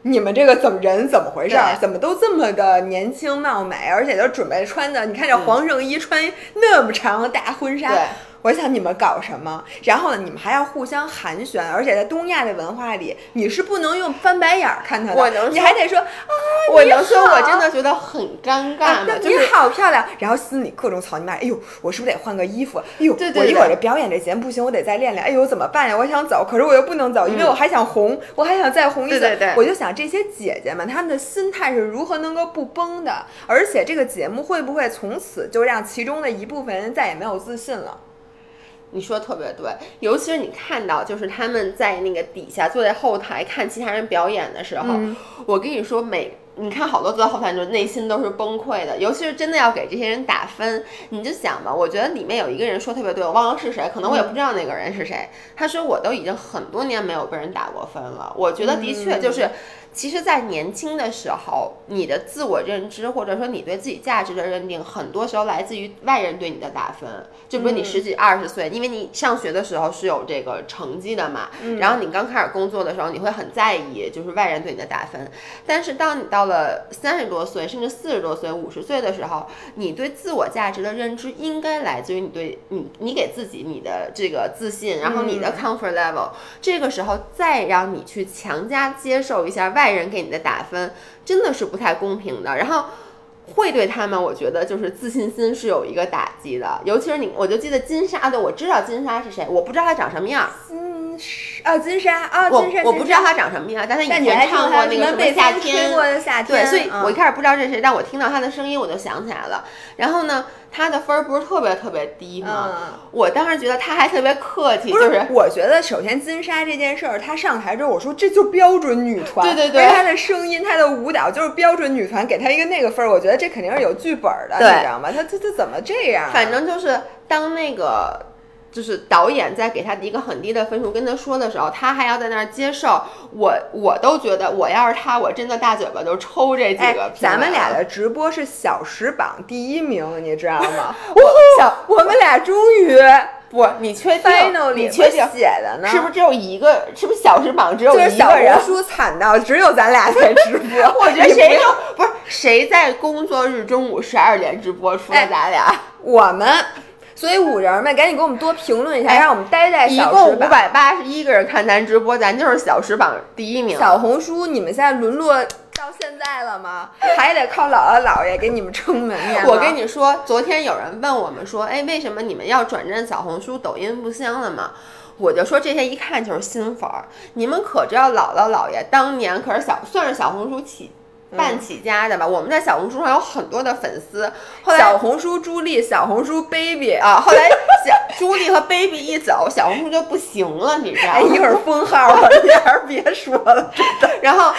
你们这个怎么人怎么回事儿？怎么都这么的年轻貌美，而且都准备穿的？你看这黄圣依穿那么长的大婚纱，对我想你们搞什么？然后呢，你们还要互相寒暄，而且在东亚的文化里，你是不能用翻白眼儿看他的，我能说你还得说啊，我能说我真的觉得很尴尬你好漂亮，然后心里各种草泥马。哎呦，我是不是得换个衣服？哎呦，对对我一会儿这表演这节目不行，我得再练练。哎呦，怎么办呀？我想走，可是我又不能走，因为我还想红，我还想再红一次。嗯对对对我就想这些姐姐们，她们的心态是如何能够不崩的？而且这个节目会不会从此就让其中的一部分人再也没有自信了？你说的特别对，尤其是你看到，就是他们在那个底下坐在后台看其他人表演的时候，嗯我跟你说每。你看，好多坐在后台，就内心都是崩溃的。尤其是真的要给这些人打分，你就想吧，我觉得里面有一个人说特别对，我忘了是谁，可能我也不知道那个人是谁。他说我都已经很多年没有被人打过分了。我觉得的确就是其实，在年轻的时候，你的自我认知或者说你对自己价值的认定，很多时候来自于外人对你的打分。就比如你十几、二十岁，因为你上学的时候是有这个成绩的嘛，然后你刚开始工作的时候，你会很在意就是外人对你的打分。但是当你到了三十多岁，甚至四十多岁、五十岁的时候，你对自我价值的认知应该来自于你对你你给自己你的这个自信，然后你的 comfort level。这个时候再让你去强加接受一下外。外人给你的打分真的是不太公平的，然后会对他们，我觉得就是自信心是有一个打击的。尤其是你，我就记得金莎的，我知道金莎是谁，我不知道她长什么样。莎哦，金莎啊，金莎，我不知道她长什么样，但她以前唱过那个什么夏天，对，所以我一开始不知道这是谁，但我听到她的声音，我就想起来了。然后呢？她的分儿不是特别特别低吗？我当时觉得她还特别客气，就是我觉得首先金莎这件事儿，她上台之后，我说这就标准女团，对对对，她的声音、她的舞蹈就是标准女团，给她一个那个分儿，我觉得这肯定是有剧本的，你知道吗？她她她怎么这样？反正就是当那个。就是导演在给他一个很低的分数跟他说的时候，他还要在那儿接受。我我都觉得，我要是他，我真的大嘴巴就抽这几个。咱们俩的直播是小时榜第一名，你知道吗？我小我们俩终于不，你确定？你确定写的呢？是不是只有一个？是不是小时榜只有一个人？小红书惨到只有咱俩在直播。我觉得谁都不是谁在工作日中午十二点直播，除了咱俩，我们。所以五人们赶紧给我们多评论一下，让我们待在小时榜。一共五百八十一个人看咱直播，咱就是小时榜第一名。小红书，你们现在沦落到现在了吗？还得靠姥姥姥爷给你们撑门面。我跟你说，昨天有人问我们说，哎，为什么你们要转战小红书、抖音不香了吗？我就说这些一看就是新粉儿。你们可知道姥姥姥爷当年可是小算是小红书起。办起家的吧，我们在小红书上有很多的粉丝。后来小红书朱莉、小红书 baby 啊，后来小 朱莉和 baby 一走，小红书就不行了，你知道吗？一会儿封号了，你还是别说了。然后，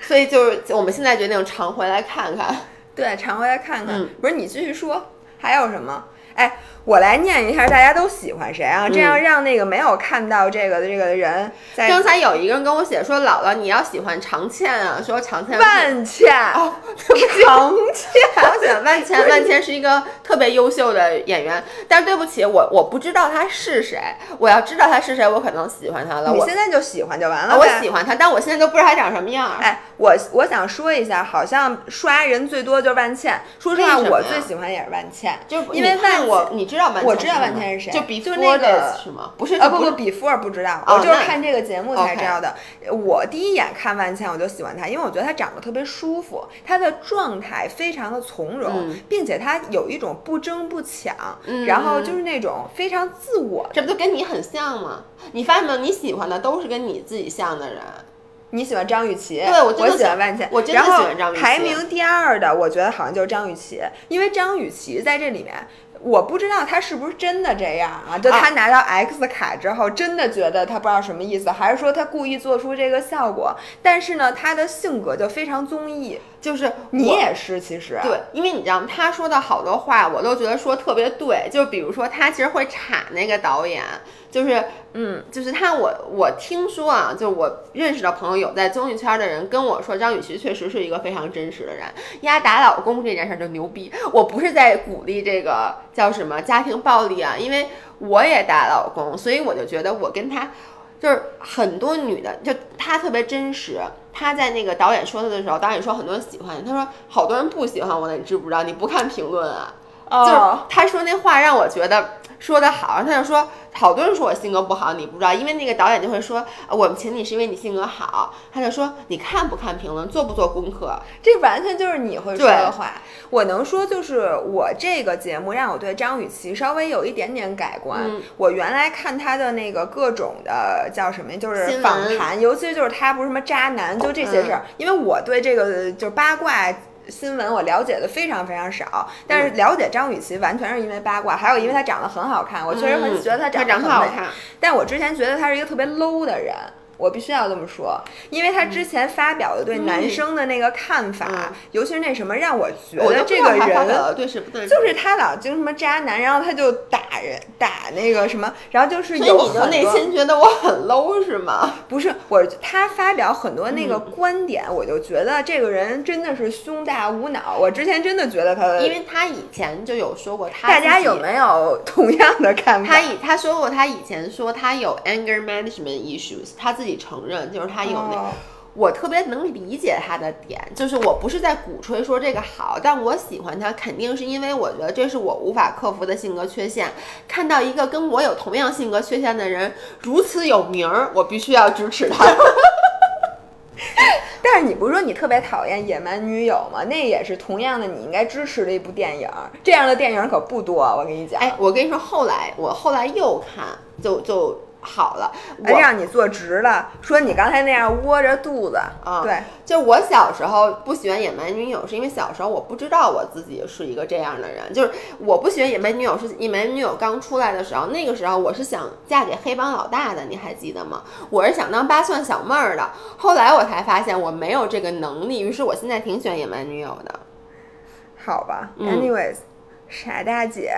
所以就是我们现在决定常回来看看。对，常回来看看。不是你继续说，还有什么？哎。我来念一下，大家都喜欢谁啊？这样让那个没有看到这个的这个人，刚才有一个人跟我写说：“姥姥，你要喜欢常倩啊？”说常倩万茜哦，常 倩，我喜欢万茜。万茜是一个特别优秀的演员，但是对不起，我我不知道她是谁。我要知道她是谁，我可能喜欢她了。你现在就喜欢就完了。我喜欢她，但我现在都不知道她长什么样。哎，我我想说一下，好像刷人最多就是万茜。说实话，我最喜欢也是万茜，就因为万我你知道万茜。我知道万茜是谁，就比就是那个是吗？不是啊，不不，比夫尔不知道，我就是看这个节目才知道的。我第一眼看万茜，我就喜欢她，因为我觉得她长得特别舒服，她的状态非常的从容，并且她有一种不争不抢，然后就是那种非常自我。这不就跟你很像吗？你发现没有？你喜欢的都是跟你自己像的人。你喜欢张雨绮，对我喜欢万茜，我真的喜欢张雨绮。排名第二的，我觉得好像就是张雨绮，因为张雨绮在这里面。我不知道他是不是真的这样啊？就他拿到 X 卡之后，真的觉得他不知道什么意思，还是说他故意做出这个效果？但是呢，他的性格就非常综艺，就是你也是，其实对，因为你知道他说的好多话，我都觉得说特别对。就比如说，他其实会插那个导演。就是，嗯，就是他，我我听说啊，就我认识的朋友有在综艺圈的人跟我说，张雨绮确实是一个非常真实的人。丫打老公这件事就牛逼，我不是在鼓励这个叫什么家庭暴力啊，因为我也打老公，所以我就觉得我跟他就是很多女的，就他特别真实。他在那个导演说他的时候，导演说很多人喜欢，他说好多人不喜欢我的，你知不知道？你不看评论啊？就是他说那话让我觉得。说的好，他就说好多人说我性格不好，你不知道，因为那个导演就会说我们请你是因为你性格好。他就说你看不看评论，做不做功课，这完全就是你会说的话。我能说就是我这个节目让我对张雨绮稍微有一点点改观。我原来看她的那个各种的叫什么，就是访谈，尤其是就是她不是什么渣男，就这些事儿，因为我对这个就是八卦。新闻我了解的非常非常少，但是了解张雨绮完全是因为八卦，还有因为她长得很好看，我确实很觉得她长得很好看。但我之前觉得她是一个特别 low 的人，我必须要这么说，因为他之前发表的对男生的那个看法，嗯尤其是那什么，让我觉得这个人对是不对，就是他老经什么渣男，然后他就打人打那个什么，然后就是有所以你就内心觉得我很 low 是吗？不是我他发表很多那个嗯观点，我就觉得这个人真的是胸大无脑。我之前真的觉得他，因为他以前就有说过他大家有没有同样的看法？他以他说过，他以前说他有 anger management issues，他自己承认就是他有那。哦我特别能理解他的点，就是我不是在鼓吹说这个好，但我喜欢他，肯定是因为我觉得这是我无法克服的性格缺陷。看到一个跟我有同样性格缺陷的人如此有名儿，我必须要支持他。但是你不是说你特别讨厌《野蛮女友》吗？那也是同样的，你应该支持的一部电影。这样的电影可不多，我跟你讲。哎，我跟你说，后来我后来又看，就就好了。哎我让你坐直了，说你刚才那样窝着肚子，啊对，就我小时候不喜欢野蛮女友，是因为小时候我不知道我自己是一个这样的人。就是我不喜欢野蛮女友，是野蛮女友刚出来的时候，那个时候我是想嫁给黑帮老大的，你还记得吗？我是想当八蒜小妹儿的。后来我才发现我没有这个能力，于是我现在挺喜欢野蛮女友的。好吧。嗯 Anyways，傻大姐，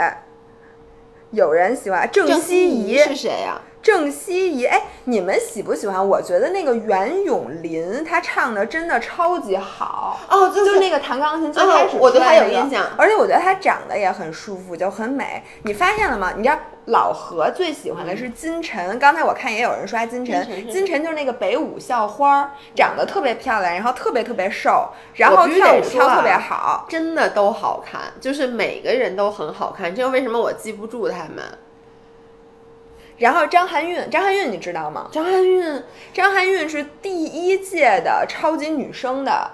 有人喜欢郑郑希怡怡是谁呀、郑希怡，哎，你们喜不喜欢？我觉得那个袁咏琳她唱的真的超级好。哦，就就是那个弹钢琴最哦开始我对她有印象而且我觉得她长得也很舒服，就很美。你发现了吗？你知道老何最喜欢的是金晨，刚才我看也有人刷金晨，金晨是金晨就是那个北舞校花儿，长得特别漂亮，然后特别特别瘦，然后跳舞跳特别好。真的都好看，就是每个人都很好看，这又为什么我记不住他们。然后张含韵，张含韵你知道吗？张含韵张含韵是第一届的超级女声的。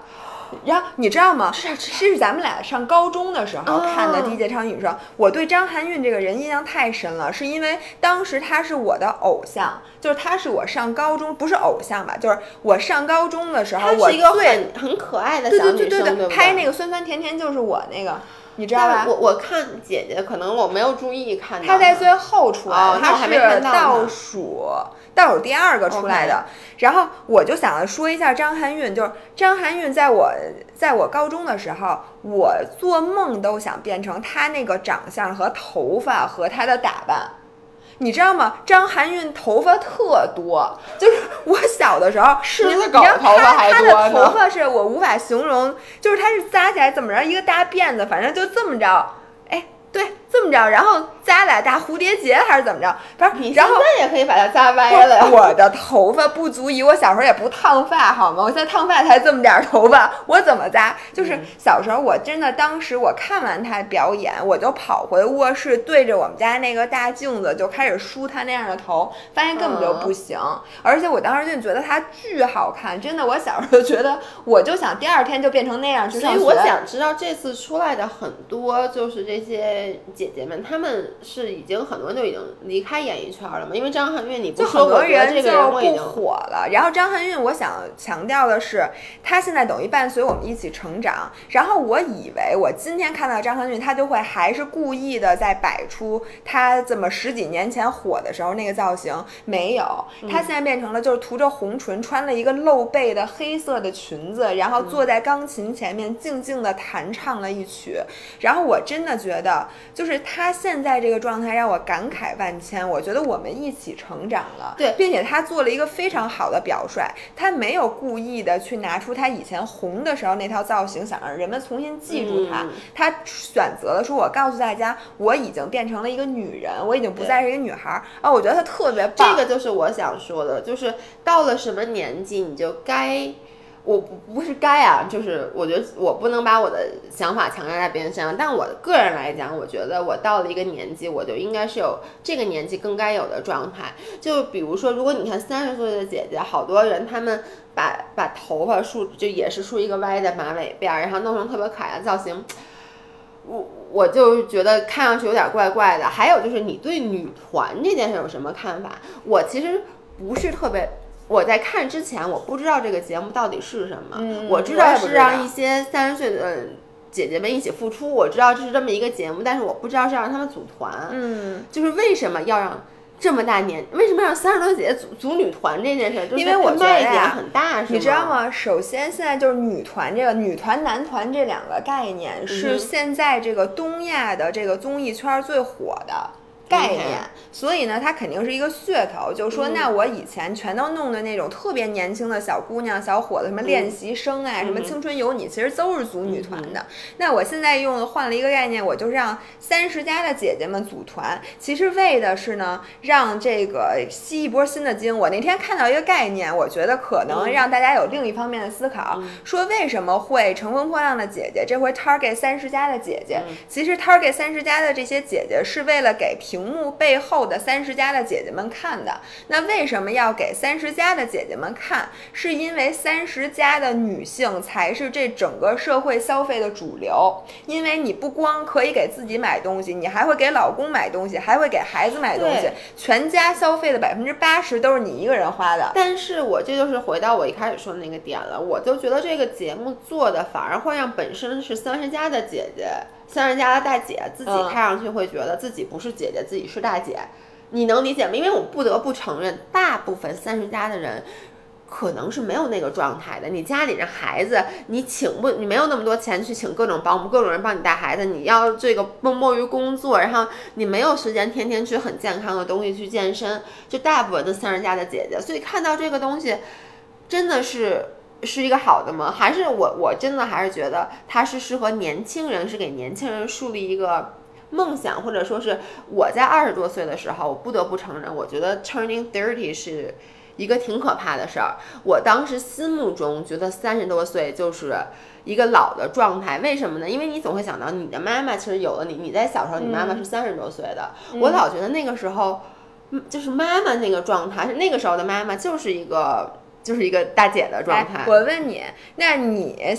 然后你知道吗？知道知道是咱们俩上高中的时候哦看的第一届超级女声。我对张含韵这个人印象太深了，是因为当时她是我的偶像，就是她是我上高中不是偶像吧，就是我上高中的时候，我她是一个最很很可爱的小女生，对对对对不拍那个酸酸甜甜就是我那个，你知道吧？我我看姐姐，可能我没有注意看到他在最后出来她，是倒数倒数第二个出来的。然后我就想说一下张含韵，就是张含韵在我在我高中的时候，我做梦都想变成她那个长相和头发和她的打扮。你知道吗？张含韵头发特多，就是我小的时候，狮你子狗你知道头发还她她的头发是我无法形容，就是她是扎起来怎么着一个大辫子，反正就这么着，哎，对，这么着，然后扎俩大蝴蝶结还是怎么着，反正你然后现在也可以把它扎歪了呀。我的头发不足以，我小时候也不烫发，好吗？我现在烫发才这么点儿头发，我怎么扎？就是嗯小时候，我真的当时我看完他表演，我就跑回卧室，对着我们家那个大镜子就开始梳他那样的头，发现根本就不行。而且我当时就觉得他巨好看，真的，我小时候就觉得，我就想第二天就变成那样去上学。所以我想知道这次出来的很多就是这些姐姐们，她们是已经很多人就已经离开演艺圈了嘛？因为张含韵，你不就说，很多我觉得人这个人就不我已经火了。然后张含韵，我想强调的是，她现在等于伴随我们一起成长。然后我以为我今天看到张含韵，她就会还是故意的在摆出她这么十几年前火的时候那个造型，没有，嗯她现在变成了就是涂着红唇，穿了一个露背的黑色的裙子，然后坐在钢琴前面静静的弹唱了一曲。然后我真的觉得，就是她现在这个状态让我感慨万千。我觉得我们一起成长了，对并且她做了一个非常好的表率，她没有故意的去拿出她以前红的时候那套造型，想让人们重新记住她。嗯她选择了说，我告诉大家，我已经变成了一个女人，我已经不再是一个女孩儿啊！我觉得她特别棒。这个就是我想说的，就是到了什么年纪你就该。我不不是该啊，就是我觉得我不能把我的想法强加在别人身上，但我个人来讲，我觉得我到了一个年纪，我就应该是有这个年纪更该有的状态。就比如说，如果你看三十岁的姐姐，好多人他们把把头发梳，就也是梳一个歪的马尾辫，然后弄成特别可爱的造型，我我就觉得看上去有点怪怪的。还有就是你对女团这件事有什么看法？我其实不是特别。我在看之前，我不知道这个节目到底是什么。嗯我知道是让一些三十岁的姐姐们一起付出，我知道这是这么一个节目，但是我不知道是让他们组团。嗯，就是为什么要让这么大年，为什么让三十多姐姐组组女团这件事？因为我觉得卖点很大，你知道吗？首先，现在就是女团这个女团、男团这两个概念是现在这个东亚的这个综艺圈最火的。概念，所以呢，它肯定是一个噱头。就是说，那我以前全都弄的那种特别年轻的小姑娘、小伙子，什么练习生啊，什么青春有你，其实都是组女团的。那我现在用换了一个概念，我就让三十加的姐姐们组团，其实为的是呢，让这个吸一波新的精。我那天看到一个概念，我觉得可能让大家有另一方面的思考，说为什么会乘风破浪的姐姐这回 target 三十加的姐姐？其实 target 三十加的这些姐姐是为了给平。屏幕背后的三十加的姐姐们看的，那为什么要给三十加的姐姐们看？是因为三十加的女性才是这整个社会消费的主流。因为你不光可以给自己买东西，你还会给老公买东西，还会给孩子买东西，全家消费的百分之八十都是你一个人花的。但是我这就是回到我一开始说的那个点了，我就觉得这个节目做的反而会让本身是三十加的姐姐。三十加的大姐自己看上去会觉得自己不是姐姐，自己是大姐，你能理解吗？因为我不得不承认，大部分三十加的人可能是没有那个状态的。你家里的孩子，你请不，你没有那么多钱去请各种保姆、各种人帮你带孩子，你要这个默默于工作，然后你没有时间天天吃很健康的东西去健身，就大部分的三十加的姐姐，所以看到这个东西，真的是。是一个好的吗？还是我我真的还是觉得它是适合年轻人，是给年轻人树立一个梦想，或者说是我在二十多岁的时候，我不得不承认，我觉得 turning thirty 是一个挺可怕的事儿。我当时心目中觉得三十多岁就是一个老的状态，为什么呢？因为你总会想到你的妈妈其实有了你，你在小时候你妈妈是三十多岁的，我老觉得那个时候就是妈妈那个状态，是那个时候的妈妈就是一个。就是一个大姐的状态。我问你，那你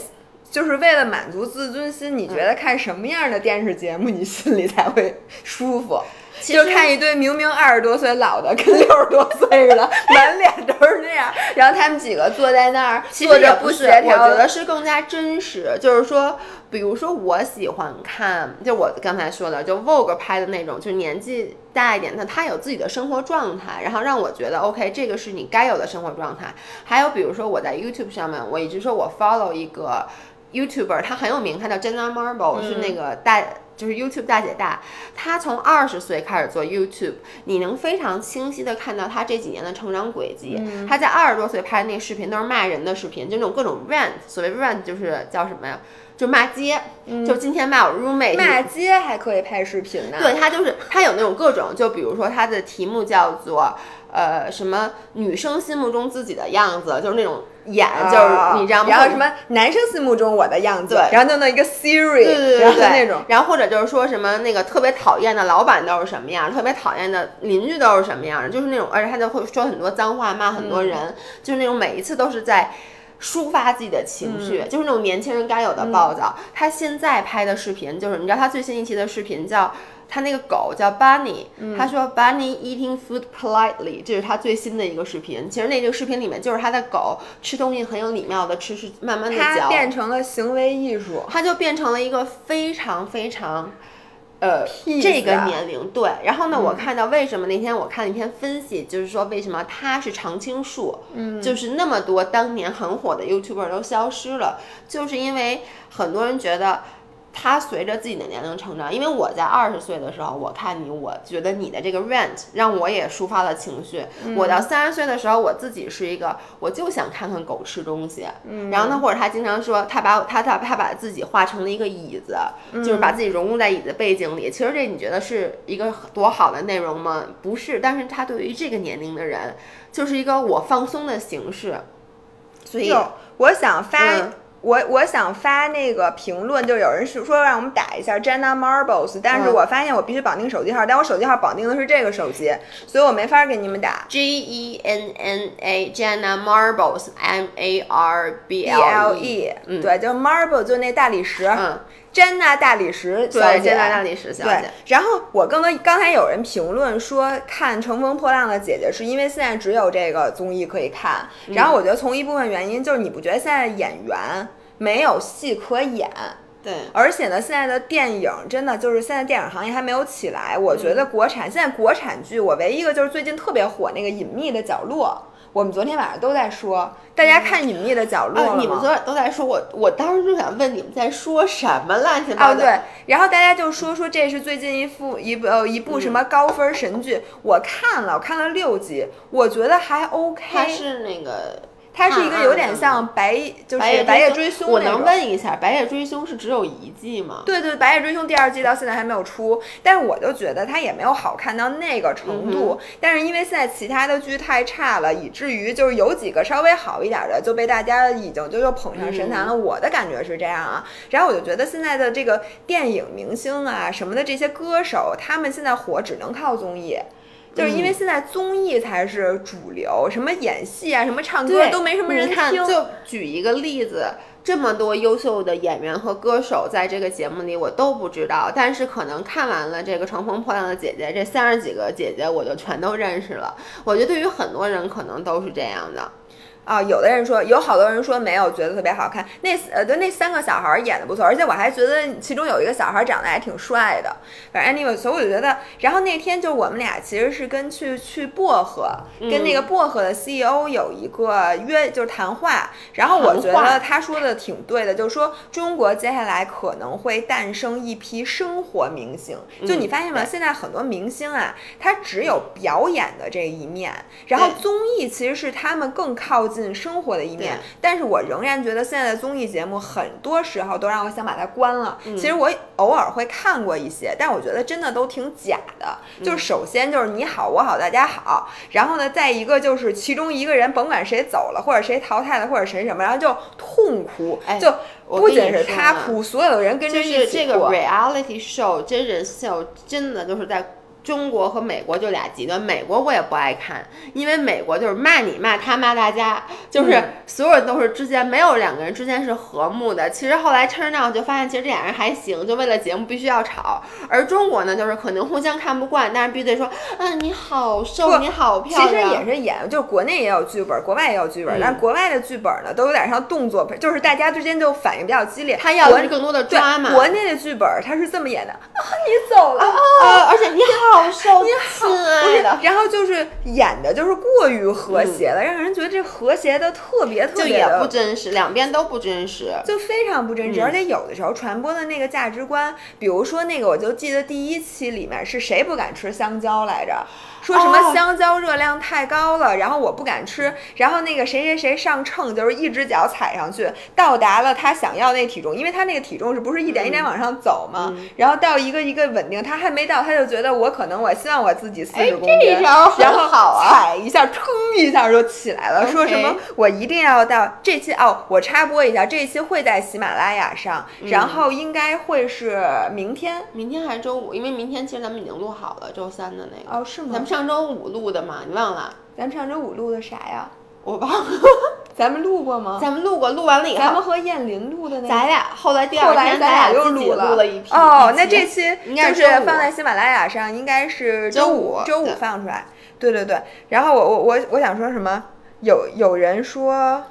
就是为了满足自尊心，你觉得看什么样的电视节目你心里才会舒服？就看一堆明明二十多岁老的跟六十多岁似的，满脸都是那样，然后他们几个坐在那儿，坐着不协调。我觉得是更加真实，就是说，比如说我喜欢看，就我刚才说的，就 Vogue 拍的那种，就年纪大一点的，他有自己的生活状态，然后让我觉得 OK，这个是你该有的生活状态。还有比如说我在 YouTube 上面，我一直说我 follow 一个 YouTuber，他很有名，他叫 Jenna Marble，是那个大。就是 YouTube 大姐大，她从二十岁开始做 YouTube，你能非常清晰的看到她这几年的成长轨迹。她在二十多岁拍的那视频都是骂人的视频，就那种各种 rant，所谓 rant 就是叫什么呀？就骂街，就今天骂我 roommate。骂街还可以拍视频呢？对，他就是他有那种各种，就比如说他的题目叫做呃什么女生心目中自己的样子，就是那种。演就是你知道吗？然后什么男生心目中我的样子，对，然后弄到一个 Siri，对对对对，那种，然后或者就是说什么那个特别讨厌的老板都是什么样，特别讨厌的邻居都是什么样的，就是那种，而且他就会说很多脏话，骂很多人，就是那种每一次都是在抒发自己的情绪，就是那种年轻人该有的暴躁。他现在拍的视频就是，你知道他最新一期的视频叫。他那个狗叫 Bunny，他说 Bunny eating food politely，这是他最新的一个视频。其实那个视频里面就是他的狗吃东西很有礼貌的吃，是慢慢的嚼。它变成了行为艺术，它就变成了一个非常非常，呃，这个年龄对。然后呢，我看到为什么那天我看了一篇分析，就是说为什么它是常青树，嗯，就是那么多当年很火的 YouTuber 都消失了，就是因为很多人觉得。他随着自己的年龄成长，因为我在二十岁的时候，我看你，我觉得你的这个 rent 让我也抒发了情绪。我到三十岁的时候，我自己是一个，我就想看看狗吃东西。嗯然后呢，或者他经常说，他把他他他把自己画成了一个椅子，就是把自己融入在椅子背景里。其实这你觉得是一个多好的内容吗？不是，但是他对于这个年龄的人，就是一个我放松的形式。所以我想发。我我想发那个评论，就有人是说让我们打一下 Jenna Marbles，但是我发现我必须绑定手机号，但我手机号绑定的是这个手机，所以我没法给你们打。J E N N A Jenna Marbles M A R B L E，嗯，对，就 Marble 就那大理石，嗯。詹娜大理石小姐，詹娜大理石小姐。然后我刚刚刚才有人评论说，看《乘风破浪的姐姐》是因为现在只有这个综艺可以看。然后我觉得从一部分原因就是，你不觉得现在演员没有戏可演？对，而且呢，现在的电影真的就是现在电影行业还没有起来。我觉得国产、现在国产剧，我唯一一个就是最近特别火那个《隐秘的角落》，我们昨天晚上都在说，大家看《隐秘的角落》啊，你们昨晚都在说，我我当时就想问你们在说什么乱七哦，八糟。对，然后大家就说说这是最近一部一部呃一部什么高分神剧，我看了，我看了六集，我觉得还 OK。它是那个它是一个有点像白，就是白夜追凶我能问一下，《白夜追凶》是只有一季吗？对对，《白夜追凶》第二季到现在还没有出，但是我就觉得它也没有好看到那个程度。但是因为现在其他的剧太差了，以至于就是有几个稍微好一点的就被大家已经就又捧上神坛了。我的感觉是这样啊。然后我就觉得现在的这个电影明星啊什么的这些歌手，他们现在火只能靠综艺。就是因为现在综艺才是主流，什么演戏啊，什么唱歌都没什么人看，听。就举一个例子，这么多优秀的演员和歌手在这个节目里，我都不知道。但是可能看完了这个《乘风破浪的姐姐》，这三十几个姐姐我就全都认识了。我觉得对于很多人可能都是这样的。啊，有的人说，有好多人说没有，觉得特别好看。那呃，对，那三个小孩儿演的不错，而且我还觉得其中有一个小孩儿长得还挺帅的。反正 anyway，所以我就觉得，然后那天就我们俩其实是跟去去薄荷，跟那个薄荷的 CEO 有一个约，就是谈话。然后我觉得他说的挺对的，就是说中国接下来可能会诞生一批生活明星。就你发现吗？对现在很多明星啊，他只有表演的这一面，然后综艺其实是他们更靠近生活的一面。但是我仍然觉得现在的综艺节目很多时候都让我想把它关了。嗯其实我偶尔会看过一些，但我觉得真的都挺假的。嗯就是首先就是你好我好大家好，然后呢再一个就是其中一个人甭管谁走了或者谁淘汰了或者谁什么，然后就痛哭，哎就不仅是他哭，所有的人跟着就一起是这个哭。reality show 真人秀，真的就是在中国和美国就俩极端。美国我也不爱看，因为美国就是骂你骂他骂大家，就是嗯所有人都是之间没有两个人之间是和睦的。其实后来 turn out 就发现，其实这俩人还行，就为了节目必须要吵。而中国呢，就是可能互相看不惯，但是必须得说，啊你好瘦，你好漂亮其实亮。也是演，就是国内也有剧本，国外也有剧本，嗯但国外的剧本呢，都有点像动作片，就是大家之间就反应比较激烈。他要的是更多的抓嘛。国内的剧本他是这么演的啊，你走了。啊，而且你好好，亲爱的。然后就是演的就是过于和谐了，让人觉得这和谐的特别特就也别的不真实，两边都不真实。就非常不真实，嗯而且有的时候传播的那个价值观，比如说那个，我就记得第一期里面是谁不敢吃香蕉来着？说什么哦香蕉热量太高了，然后我不敢吃，然后那个谁谁谁上秤，就是一只脚踩上去，到达了他想要那体重，因为他那个体重是不是一点一点往上走嘛？嗯然后到一个一个稳定，他还没到，他就觉得我可能我希望我自己四哎十公斤，然后踩一下，腾一下就起来了，说什么我一定要到这期哦，我插播一下，这一期会在喜马拉雅上，嗯然后应该会是明天明天还是周五？因为明天其实咱们已经录好了周三的那个。哦，是吗咱们？上周五录的嘛，你忘了？咱们上周五录的啥呀？我忘了。咱们录过吗？咱们录过，录完了以后咱们后，和燕林录的那个。咱俩后来第后二天来咱俩又自己录了了一批。哦，那这期期应该就是放在喜马拉雅上，应该是周五五周五放出来。对对对，然后我我我我想说什么？有有人说，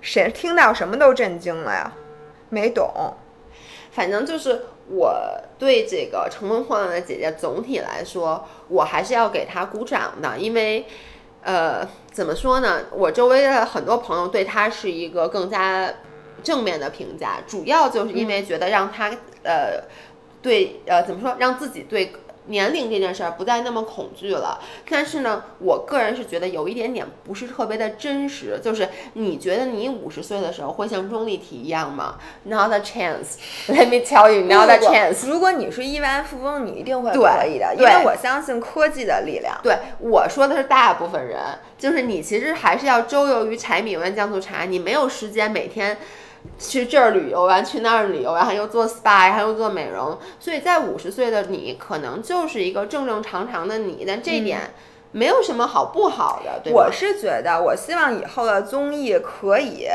谁听到什么都震惊了呀？没懂。反正就是我对这个《乘风破浪的姐姐》总体来说，我还是要给她鼓掌的，因为，呃，怎么说呢？我周围的很多朋友对她是一个更加正面的评价，主要就是因为觉得让她、呃，对呃怎么说，让自己对。年龄这件事儿不再那么恐惧了，但是呢，我个人是觉得有一点点不是特别的真实。就是你觉得你五十岁的时候会像钟丽缇一样吗？Not a chance. Let me tell you, not a chance. 如果你是亿万富翁，你一定会对可以的，因为我相信科技的力量。对我说的是大部分人，就是你其实还是要周游于柴米油盐酱醋茶，你没有时间每天去这儿旅游完，去那儿旅游，然后又做 SPA，还又做美容，所以在五十岁的你，可能就是一个正正常常的你，但这一点没有什么好不好的，对？我是觉得，我希望以后的综艺可以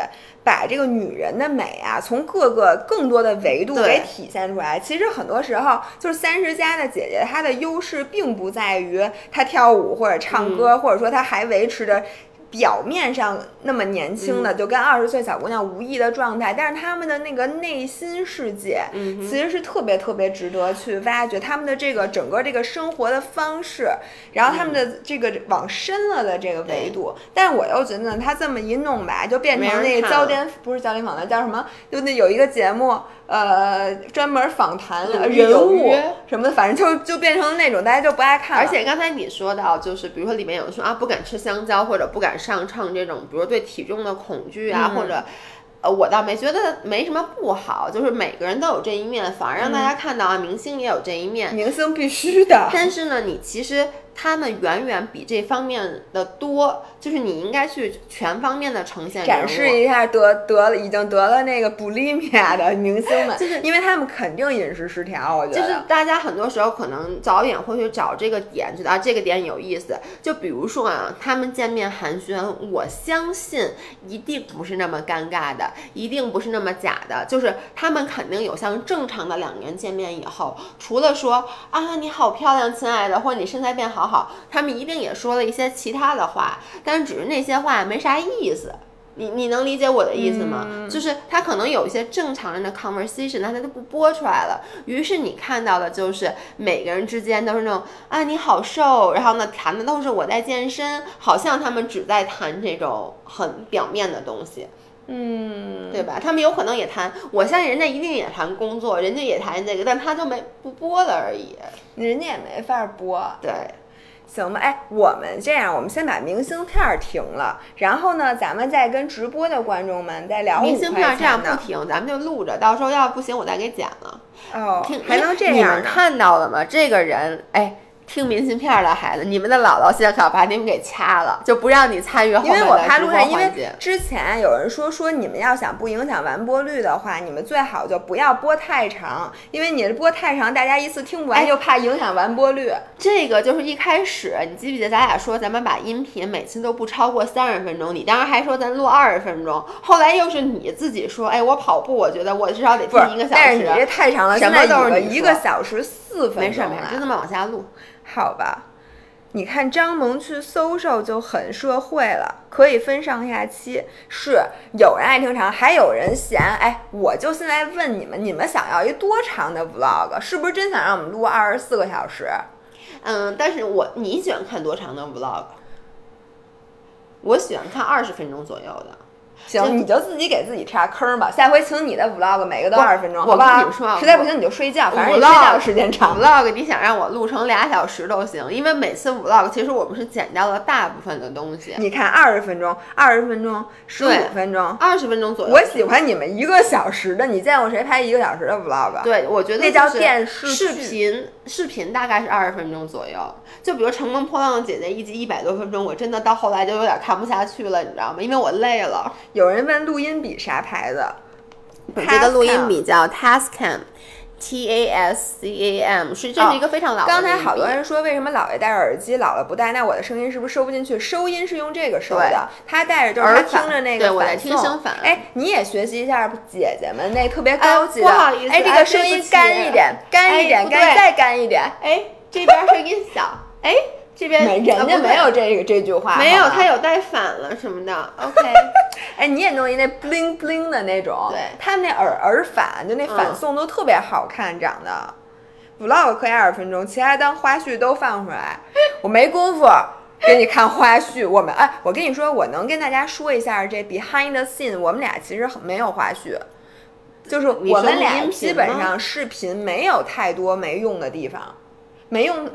把这个女人的美啊，从各个更多的维度给体现出来。其实很多时候，就是三十加的姐姐，她的优势并不在于她跳舞或者唱歌，或者说她还维持着。表面上那么年轻的，就跟二十岁小姑娘无异的状态，但是他们的那个内心世界，其实是特别特别值得去挖掘他们的这个整个这个生活的方式，然后他们的这个往深了的这个维度。但是我又觉得他这么一弄吧，就变成那个焦点，不是焦点访谈，叫什么？就那有一个节目，呃，专门访谈人物什么的，反正就就变成那种大家就不爱看。而且刚才你说到，就是比如说里面有人说啊，不敢吃香蕉或者不敢。上秤这种，比如对体重的恐惧啊，或者，呃，我倒没觉得没什么不好，就是每个人都有这一面，反而让大家看到啊，明星也有这一面，明星必须的。但是呢，你其实。他们远远比这方面的多，就是你应该去全方面的呈现，展示一下得得了已经得了那个布利米亚的明星们，就是因为他们肯定饮食失调。我觉得就是大家很多时候可能早点会去找这个点，觉得啊这个点有意思。就比如说啊，他们见面寒暄，我相信一定不是那么尴尬的，一定不是那么假的，就是他们肯定有像正常的两个人见面以后，除了说啊你好漂亮，亲爱的，或者你身材变好。好，他们一定也说了一些其他的话，但是只是那些话没啥意思。你你能理解我的意思吗？就是他可能有一些正常人的 conversation，但他就不播出来了。于是你看到的就是每个人之间都是那种啊你好瘦，然后呢谈的都是我在健身，好像他们只在谈这种很表面的东西。嗯，对吧？他们有可能也谈，我相信人家一定也谈工作，人家也谈这个，但他就没不播了而已。人家也没法播。对。行吧，哎，我们这样，我们先把明信片停了，然后呢，咱们再跟直播的观众们再聊明信片。这样不停，咱们就录着，到时候要不行，我再给剪了。哦，还能这样？你们看到了吗？这个人，哎。听明信片的孩子，你们的姥姥现在可要把你们给掐了，就不让你参与后面的直播环节。因为之前有人说说你们要想不影响完播率的话，你们最好就不要播太长，因为你播太长，大家一次听不完，又怕影响完播率。这个就是一开始你记不记得咱俩说咱们把音频每次都不超过三十分钟，你当时还说咱录二十分钟，后来又是你自己说，哎，我跑步，我觉得我至少得听一个小时。但是你这太长了，什么都是一个小时四分钟。没事没事，就这么往下录。好吧，你看张萌去搜搜就很社会了，可以分上下期。是有人爱听长，还有人嫌。哎，我就现在问你们，你们想要一多长的 vlog？是不是真想让我们录二十四个小时？嗯，但是我你喜欢看多长的 vlog？我喜欢看二十分钟左右的。行，你就自己给自己插坑吧。下回请你的 vlog 每个都二十分钟，我跟你说，实在不行你就睡觉，反正你睡觉时间长。vlog 你想让我录成俩小时都行，因为每次 vlog 其实我们是剪掉了大部分的东西。你看二十分钟，二十分钟，十五分钟，二十分钟左右。我喜欢你们一个小时的，你见过谁拍一个小时的 vlog？对，我觉得那叫电视视频，视频大概是二十分钟左右。就比如《乘风破浪的姐姐》一集一百多分钟，我真的到后来就有点看不下去了，你知道吗？因为我累了。有人问录音笔啥牌子？这个录音笔叫 Tascam，T A S C A M，是这是一个非常老的。刚才好多人说为什么姥爷戴着耳机，姥姥不戴？那我的声音是不是收不进去？收音是用这个收的，他戴着就是他听着那个反送。哎，你也学习一下姐姐们那特别高级的。不好意思，哎，这个声音干一点，干一点，干再干一点。哎，这边声音小。哎。这边人家没有这个这句话，没有，他有带反了什么的。OK，哎，你也弄一那 bling bling 的那种，对，他们那耳耳返，就那反送都特别好看，长得。vlog 可以二十分钟，其他当花絮都放出来，我没工夫给你看花絮。我们哎，我跟你说，我能跟大家说一下这 behind the scene，我们俩其实没有花絮，就是我们俩基本上视频没有太多没用的地方，没用。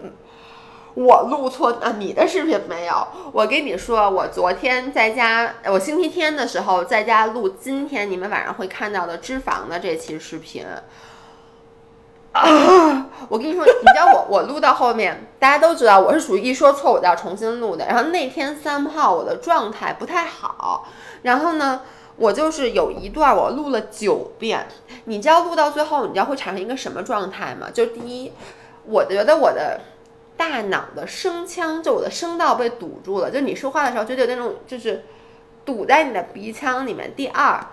我录错啊！你的视频没有。我跟你说，我昨天在家，我星期天的时候在家录，今天你们晚上会看到的脂肪的这期视频。啊！我跟你说，你知道我 我录到后面，大家都知道我是属于一说错我就要重新录的。然后那天三号我的状态不太好，然后呢，我就是有一段我录了九遍。你知道录到最后，你知道会产生一个什么状态吗？就第一，我觉得我的。大脑的声腔，就我的声道被堵住了。就你说话的时候，就有那种就是堵在你的鼻腔里面。第二，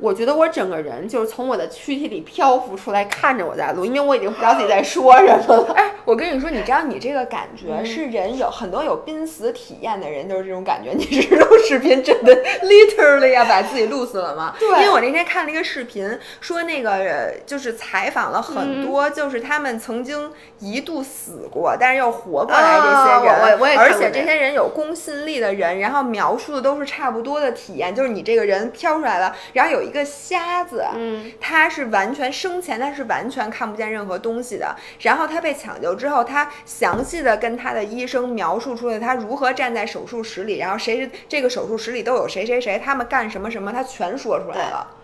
我觉得我整个人就是从我的躯体里漂浮出来，看着我在录，因为我已经不知道自己在说什么了。哎，我跟你说，你知道你这个感觉是人有很多有濒死体验的人就是这种感觉。你是录视频真的 literally 要把自己录死了吗？对因为我那天看了一个视频，说那个呃就是采访了很多，就是他们曾经一度死过，但是又活过来这些人，啊我我也而且这个这些人有公信力的人，然后描述的都是差不多的体验，就是你这个人飘出来了，然后有一个瞎子，嗯，他是完全生前他是完全看不见任何东西的，然后他被抢救之后，他详细的跟他的医生描述出了他如何站在手术室里，然后谁是这个手术室里都有谁谁谁，他们干什么什么，他全说出来了。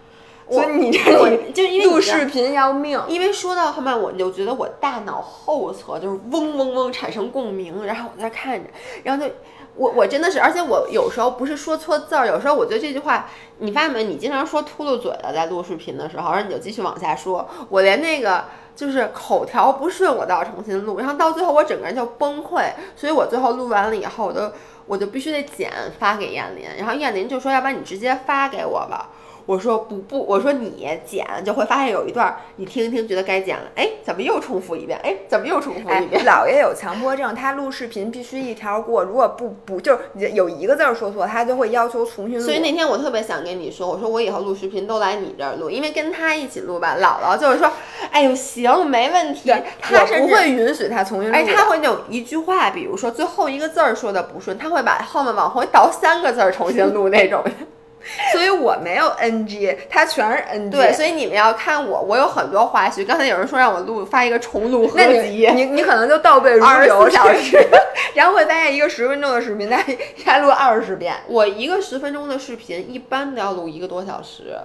我所以你这我 就因为录视频要命，因为说到后面，我就觉得我大脑后侧就是嗡嗡嗡产生共鸣，然后我在看着，然后就我我真的是，而且我有时候不是说错字儿，有时候我觉得这句话，你发现没？你经常说秃噜嘴了，在录视频的时候，然后你就继续往下说，我连那个。就是口条不顺，我都要重新录，然后到最后我整个人就崩溃，所以我最后录完了以后，我都我就必须得剪发给燕林，然后燕林就说，要不然你直接发给我吧。我说不不，我说你剪就会发现有一段儿你听一听，觉得该剪了，哎，怎么又重复一遍？哎，怎么又重复哎一遍？，姥爷有强迫症，他录视频必须一条过，如果不不就是有一个字儿说错，他就会要求重新录。所以那天我特别想跟你说，我说我以后录视频都来你这儿录，因为跟他一起录吧，姥姥就是说，哎呦行，没问题，他我不会。允许他重新录他会那种一句话，比如说最后一个字儿说的不顺，他会把后面往回倒三个字儿重新录那种。所以我没有 NG，他全是 NG。对，所以你们要看我，我有很多花絮。刚才有人说让我录发一个重录合那你集，你你可能就倒背如流24小时，然后会发现一个十分钟的视频，他他录二十遍，我一个十分钟的视频一般都要录一个多小时。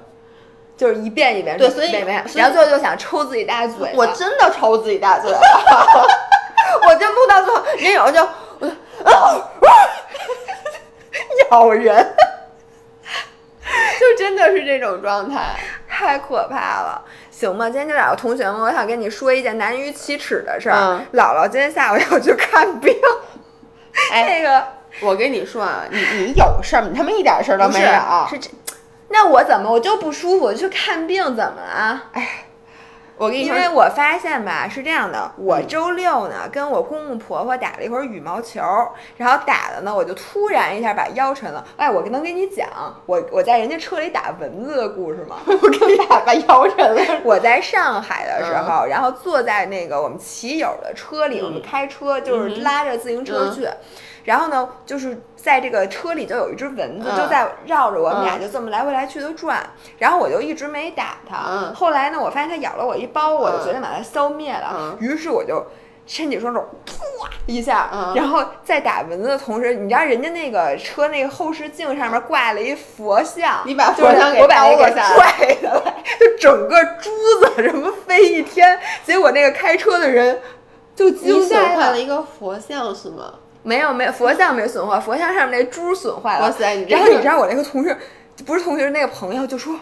就是一遍一遍对所以一遍一遍然后最后就想抽自己大嘴。我真的抽自己大嘴了，我就录到最后，人有就我就啊，咬人，就真的是这种状态。太可怕了。行吧，今天就两个同学们，我想跟你说一件难于启齿的事儿。嗯姥姥今天下午要去看病，哎，那个我跟你说啊，你你有事儿，你他妈一点事儿都没有。是这，那我怎么我就不舒服，我去看病怎么了？我跟你说，因为我发现吧，是这样的，我周六呢跟我公公婆婆打了一会儿羽毛球，然后打的呢，我就突然一下把腰抻了。哎，我能跟你讲，我我在人家车里打蚊子的故事吗？我跟你打把腰抻了。我在上海的时候，然后坐在那个我们骑友的车里，嗯我们开车就是嗯拉着自行车去，然后呢，就是在这个车里就有一只蚊子，嗯就在绕着我们俩嗯就这么来回来去的转，然后我就一直没打它。嗯后来呢，我发现它咬了我一包，我就嗯决定把它消灭了，嗯于是我就。伸起双手，啪一下，嗯然后在打蚊子的同时，你知道人家那个车那个后视镜上面挂了一佛像，你把就是佛像给我把那个叨了下来拽下来，就整个珠子什么飞一天，结果那个开车的人就你惊坏了。一个佛像是吗？没有没有，佛像没损坏，佛像上面那珠损坏了。哇塞你这然后你知道我那个同事，不是同学，那个朋友就说。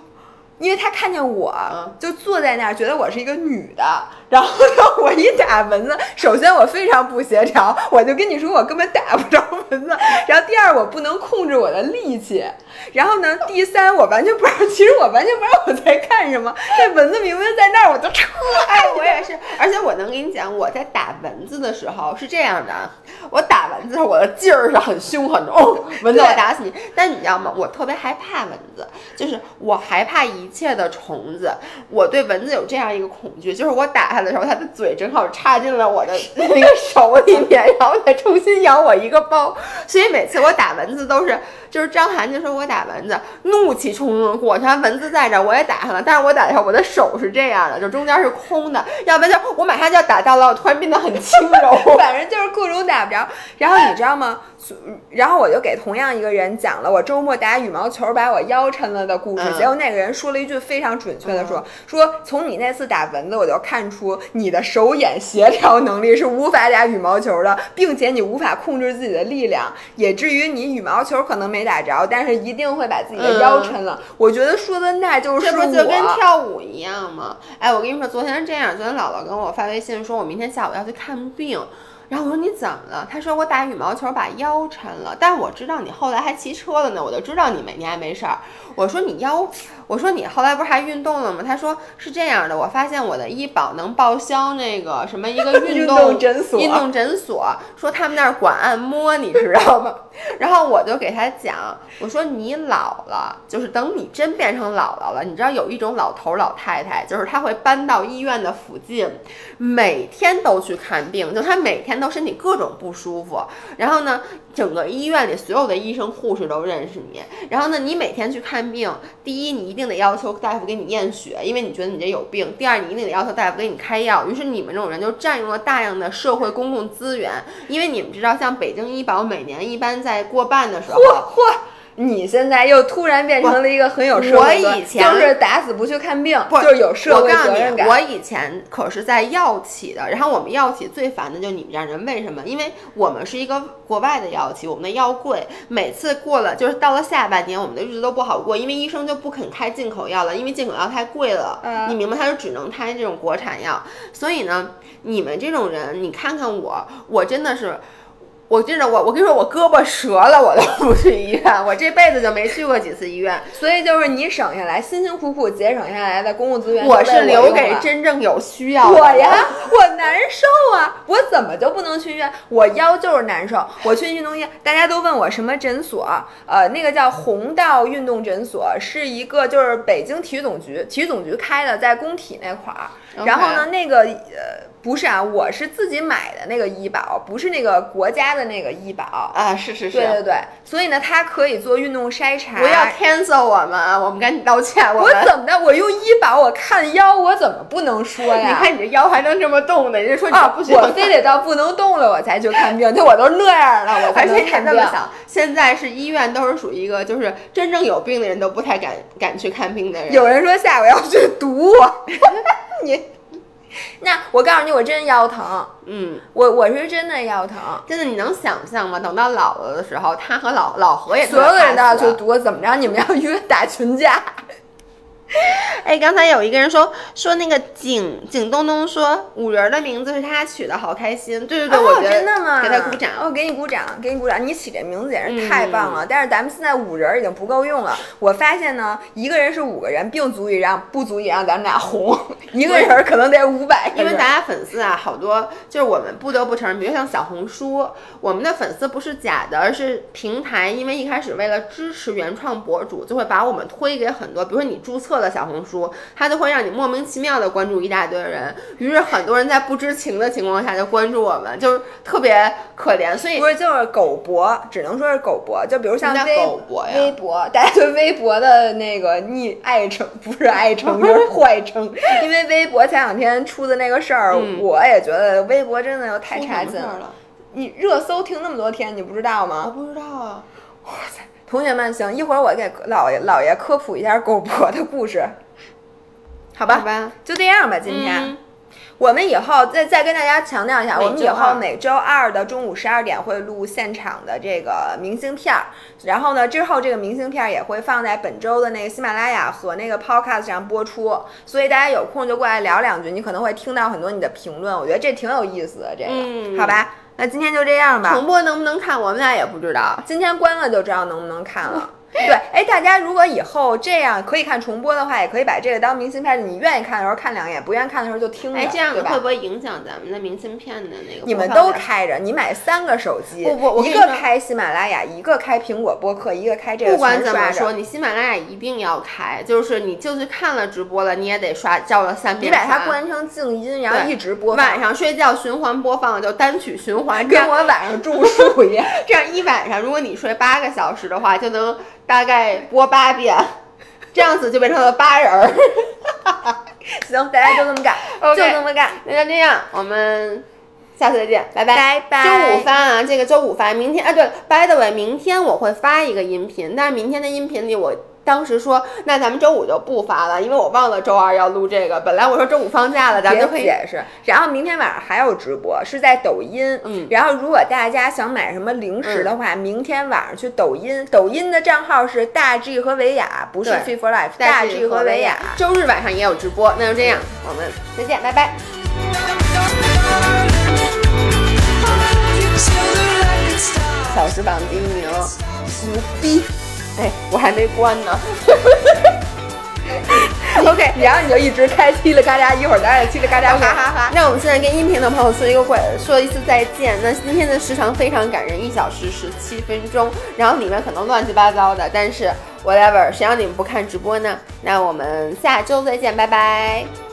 因为他看见我嗯就坐在那儿，觉得我是一个女的，然后呢，我一打蚊子，首先我非常不协调，我就跟你说我根本打不着蚊子，然后第二我不能控制我的力气，然后呢，第三我完全不知道，其实我完全不知道我在干什么，那蚊子明明在那儿，我就撤。哎，我也是，而且我能跟你讲，我在打蚊子的时候是这样的，我打蚊子的时候我的劲儿是很凶很重，哦，蚊子我打死你。但你知道吗？我特别害怕蚊子，就是我害怕一切的虫子，我对蚊子有这样一个恐惧，就是我打它的时候，它的嘴正好插进了我的 那个手里面，然后再重新咬我一个包。所以每次我打蚊子都是，就是张涵就说我打蚊子，怒气冲冲的过去，蚊子在这儿，我也打上了，但是我打的时候我的手是这样的，就中间是空的，要不然就我马上就要打到了，我突然变得很轻柔。反正就是各种打不着。然后你知道吗？所然后我就给同样一个人讲了我周末打羽毛球把我腰抻了的故事，嗯结果那个人说了一句非常准确的说：说从你那次打蚊子，我就看出你的手眼协调能力是无法打羽毛球的，并且你无法控制自己的力量，也至于你羽毛球可能没打着，但是一定会把自己的腰抻了。我觉得说的那就是这不。就跟跳舞一样吗？哎，我跟你说，昨天是这样，昨天姥姥跟我发微信说，我明天下午要去看病。然后我说你怎么了？他说我打羽毛球把腰抻了，但我知道你后来还骑车了呢，我就知道你每年还没事儿。我说你腰，我说你后来不是还运动了吗？他说是这样的，我发现我的医保能报销那个什么一个 运动诊所，运动诊所说他们那儿管按摩，你知道吗？然后我就给他讲，我说你老了，就是等你真变成姥姥了，你知道有一种老头老太太，就是他会搬到医院的附近，每天都去看病，就他每天都身体各种不舒服，然后呢，整个医院里所有的医生护士都认识你，然后呢，你每天去看病，第一你一定得要求大夫给你验血，因为你觉得你这有病；第二你一定得要求大夫给你开药。于是你们这种人就占用了大量的社会公共资源，因为你们知道，像北京医保每年一般在过半的时候。嚯！你现在又突然变成了一个很有社会我以前就是打死不去看病，不就是有社会我告诉你，责任感。我以前可是在药企的，然后我们药企最烦的就是你们这样人，为什么？因为我们是一个国外的药企，我们的药贵，每次过了就是到了下半年，我们的日子都不好过，因为医生就不肯开进口药了，因为进口药太贵了，嗯你明白？他就只能开这种国产药，所以呢，你们这种人，你看看我，我真的是。我真的，我我跟你说，我胳膊折了，我都不去医院，我这辈子就没去过几次医院。所以就是你省下来辛辛苦苦节省下来的公共资源，我是留给真正有需要的人我呀，我难受啊！我怎么就不能去医院？我腰就是难受。我去运动医院，大家都问我什么诊所？呃，那个叫红道运动诊所，是一个就是北京体育总局体育总局开的，在工体那块儿。然后呢，那个呃不是啊，我是自己买的那个医保，不是那个国家的那个医保。啊，是是是，对对对，所以呢，它可以做运动筛查。不要 cancel 我们啊，我们赶紧道歉。我我怎么的？我用医保，我看腰，我怎么不能说呀？你看你这腰还能这么动呢，人家说你啊，不行。我非得到不能动了我才去看病，就我都那样了，我才看病。这么想，现在是医院都是属于一个，就是真正有病的人都不太敢敢去看病的人。有人说下午要去堵我，你，那我告诉你，我真腰疼，嗯，我我是真的腰疼，真的你能想象吗？等到老了的时候，他和老老何也所有的人都要去读，怎么着？你们要约打群架？哎，刚才有一个人说说那个景景东东说五仁儿的名字是他取的，好开心。对对对，我哦，觉得真的吗？给他鼓掌。哦，给你鼓掌，给你鼓掌！你起这名字也是太棒嗯了。但是咱们现在五人儿已经不够用了。我发现呢，一个人是五个人，并足以让不足以让咱们俩红。一个人儿可能得五百。因为咱家粉丝啊，好多就是我们不得不承认，比如像小红书，我们的粉丝不是假的，而是平台，因为一开始为了支持原创博主，就会把我们推给很多，比如说你注册了小红书，它就会让你莫名其妙的关注一大堆人，于是很多人在不知情的情况下就关注我们，就是特别可怜。所以不是，就是狗博，只能说是狗博。就比如像微狗博呀微博，大家对微博的那个昵爱称不是爱称，就是坏称。因为微博前两天出的那个事儿，嗯我也觉得微博真的又太差劲了。你热搜停那么多天，你不知道吗我？不知道啊，同学们，行，一会儿我给老爷老爷科普一下狗博的故事，好吧？好吧，就这样吧，今天。嗯。我们以后再再跟大家强调一下，我们以后每周二的中午十二点会录现场的这个明星片儿，然后呢，之后这个明星片儿也会放在本周的那个喜马拉雅和那个 Podcast 上播出，所以大家有空就过来聊两句，你可能会听到很多你的评论，我觉得这挺有意思的，这个，嗯。好吧？那今天就这样吧，重播能不能看，我们俩也不知道。今天关了就知道能不能看了。对，哎，大家如果以后这样可以看重播的话，也可以把这个当明信片，你愿意看的时候看两眼，不愿意看的时候就听着，哎，这样会不会影响咱们的明信片的那个？你们都。开着，你买三个手机，不不我一个开喜马拉雅，一个开苹果播客，一个开这个不管怎么说，你喜马拉雅一定要开，就是你就是看了直播了，你也得刷叫了三遍你。把它关成静音，然后一直播，晚上睡觉循环播放，就单曲循环，跟我晚上种树一样。这样一晚上，如果你睡八个小时的话，就能大概播八遍，这样子就变成了八人儿。行，大家就这么干就这么干。那就这样，我们下次再见，拜拜。拜拜周五发啊，这个周五发，明天啊，对，by the way，明天我会发一个音频，但是明天的音频里我。当时说，那咱们周五就不发了，因为我忘了周二要录这个。本来我说周五放假了，咱们就可以别解释。然后明天晚上还有直播，是在抖音。嗯然后如果大家想买什么零食的话，明天晚上去抖音，抖音的账号是大 G 和维雅，不是对 Fit for Life，大 G 和维雅。周日晚上也有直播，那就这样，我们再见，拜拜。小时榜第一名，牛逼！哎，我还没关呢。OK，然后你就一直开叽里嘎喳，一会儿咱俩叽里嘎喳，哈哈哈。那我们现在跟音频的朋友说一个怪，说一次再见。那今天的时长非常感人，一小时十七分钟，然后里面可能乱七八糟的，但是 whatever，谁让你们不看直播呢？那我们下周再见，拜拜。